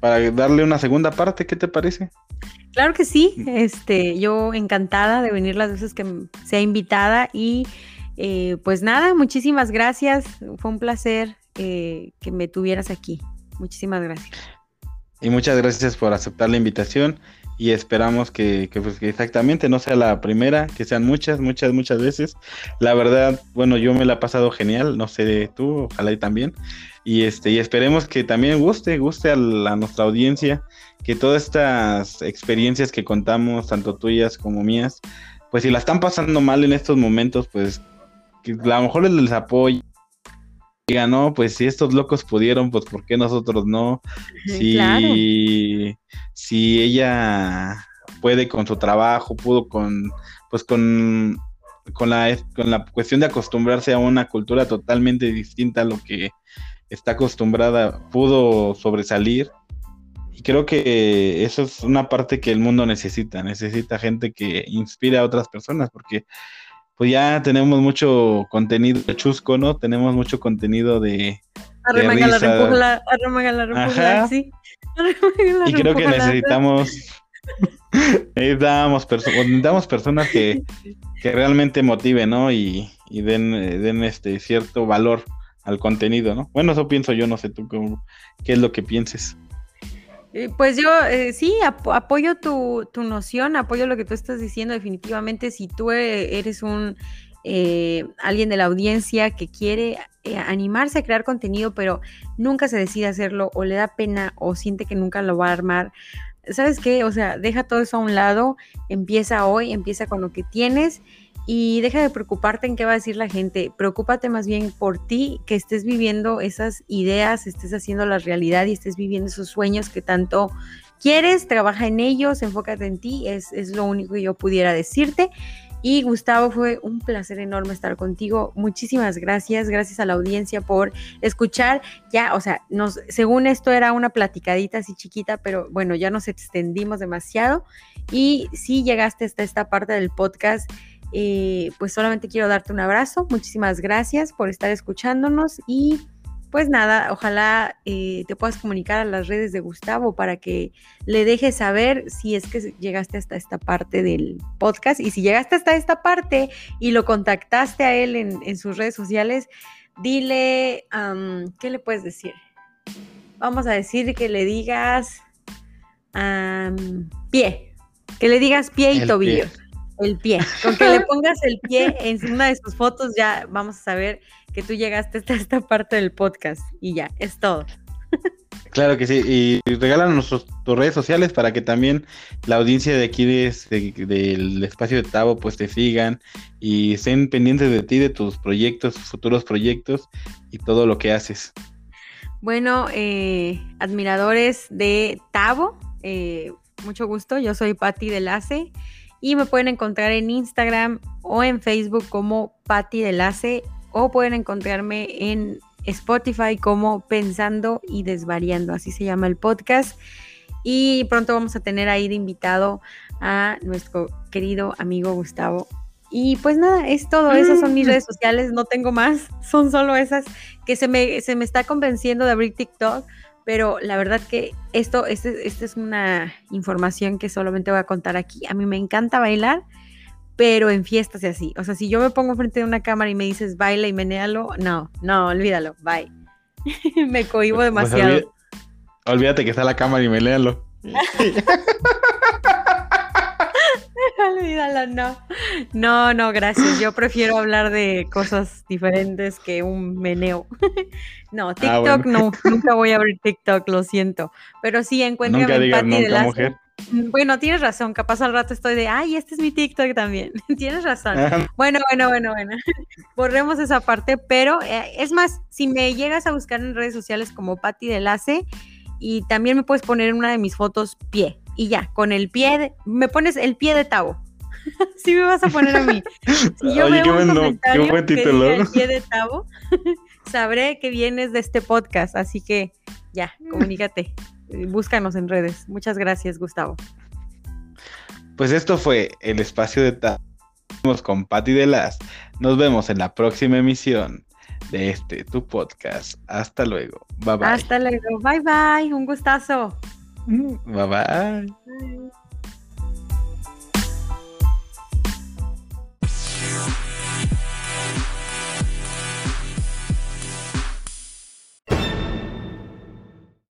para darle una segunda parte? ¿Qué te parece? Claro que sí, este, yo encantada de venir las veces que sea invitada y eh, pues nada, muchísimas gracias, fue un placer eh, que me tuvieras aquí, muchísimas gracias. Y muchas gracias por aceptar la invitación y esperamos que, pues, exactamente no sea la primera, que sean muchas, muchas, muchas veces. La verdad, bueno, yo me la he pasado genial, no sé tú, ojalá y también. Y este, y esperemos que también guste, guste a, a nuestra audiencia, que todas estas experiencias que contamos, tanto tuyas como mías, pues si la están pasando mal en estos momentos, pues que a lo mejor les apoyo. Diga, no, pues si estos locos pudieron, pues ¿por qué nosotros no? Si, si ella puede con su trabajo, pudo con, pues con, con, la, con la cuestión de acostumbrarse a una cultura totalmente distinta a lo que está acostumbrada, pudo sobresalir. Y creo que eso es una parte que el mundo necesita, necesita gente que inspire a otras personas, porque pues ya tenemos mucho contenido de chusco, ¿no? Tenemos mucho contenido de... Arremangala, la sí. y creo que necesitamos necesitamos, necesitamos personas que, que, realmente motiven, ¿no? Y, y den, den, este cierto valor al contenido, ¿no? Bueno, eso pienso yo, no sé tú qué es lo que pienses. Eh, pues yo eh, sí, apoyo tu, tu, noción, apoyo lo que tú estás diciendo. Definitivamente, si tú eh, eres un alguien de la audiencia que quiere animarse a crear contenido, pero nunca se decide hacerlo, o le da pena, o siente que nunca lo va a armar, ¿sabes qué? O sea, deja todo eso a un lado, empieza hoy, empieza con lo que tienes y deja de preocuparte en qué va a decir la gente. Preocúpate más bien por ti, que estés viviendo esas ideas, estés haciendo la realidad y estés viviendo esos sueños que tanto quieres. Trabaja en ellos, enfócate en ti, es, es lo único que yo pudiera decirte. Y Gustavo, fue un placer enorme estar contigo. Muchísimas gracias, gracias a la audiencia por escuchar. Ya, o sea, nos, según esto era una platicadita así chiquita, pero bueno, ya nos extendimos demasiado. Y si llegaste hasta esta parte del podcast, eh, pues solamente quiero darte un abrazo. Muchísimas gracias por estar escuchándonos y pues nada, ojalá eh, te puedas comunicar a las redes de Gustavo para que le dejes saber si es que llegaste hasta esta parte del podcast y si llegaste hasta esta parte y lo contactaste a él en, sus redes sociales, dile, ¿qué le puedes decir? Vamos a decir que le digas pie, que le digas pie y tobillo. El pie. Con que le pongas el pie en una de sus fotos, ya vamos a saber que tú llegaste hasta esta parte del podcast. Y ya, es todo. Claro que sí, y regálanos tus redes sociales para que también la audiencia de aquí del espacio de Tavo pues te sigan y estén pendientes de ti, de tus proyectos, futuros proyectos y todo lo que haces. Bueno, eh, admiradores de Tavo, eh, mucho gusto, yo soy Patti Delace y me pueden encontrar en Instagram o en Facebook como Patti Delace o pueden encontrarme en Spotify como Pensando y Desvariando, así se llama el podcast. Y pronto vamos a tener ahí de invitado a nuestro querido amigo Gustavo. Y pues nada, es todo. Esas son mis mm. redes sociales, no tengo más. Son solo esas que se me, se me está convenciendo de abrir TikTok pero la verdad que esto, esta este es una información que solamente voy a contar aquí. A mí me encanta bailar, pero en fiestas y así. O sea, si yo me pongo frente a una cámara y me dices baila y menéalo, no, no, olvídalo, bye. me cohibo pues, demasiado. olvídate que está la cámara y menéalo. No. No, no, gracias. Yo prefiero hablar de cosas diferentes que un meneo. no, ah, TikTok no, nunca voy a abrir TikTok, lo siento. Pero sí, encuéntrame en Patti de mujer. Bueno, tienes razón, capaz al rato estoy de, ay, este es mi TikTok también. tienes razón. Ah. Bueno, bueno, bueno, bueno. Borremos esa parte, pero eh, es más, si me llegas a buscar en redes sociales como Patti Delace, y también me puedes poner en una de mis fotos pie, y ya, con el pie, me pones el pie de Tavo. sí me vas a poner a mí. Si yo veo un comentario que diga el pie de Tavo, sabré que vienes de este podcast, así que ya, comunícate, búscanos en redes. Muchas gracias, Gustavo. Pues esto fue el espacio de Tavo con Patti de las. Nos vemos en la próxima emisión de este tu podcast. Hasta luego. Bye bye. Hasta luego. Bye bye. Un gustazo. Bye bye.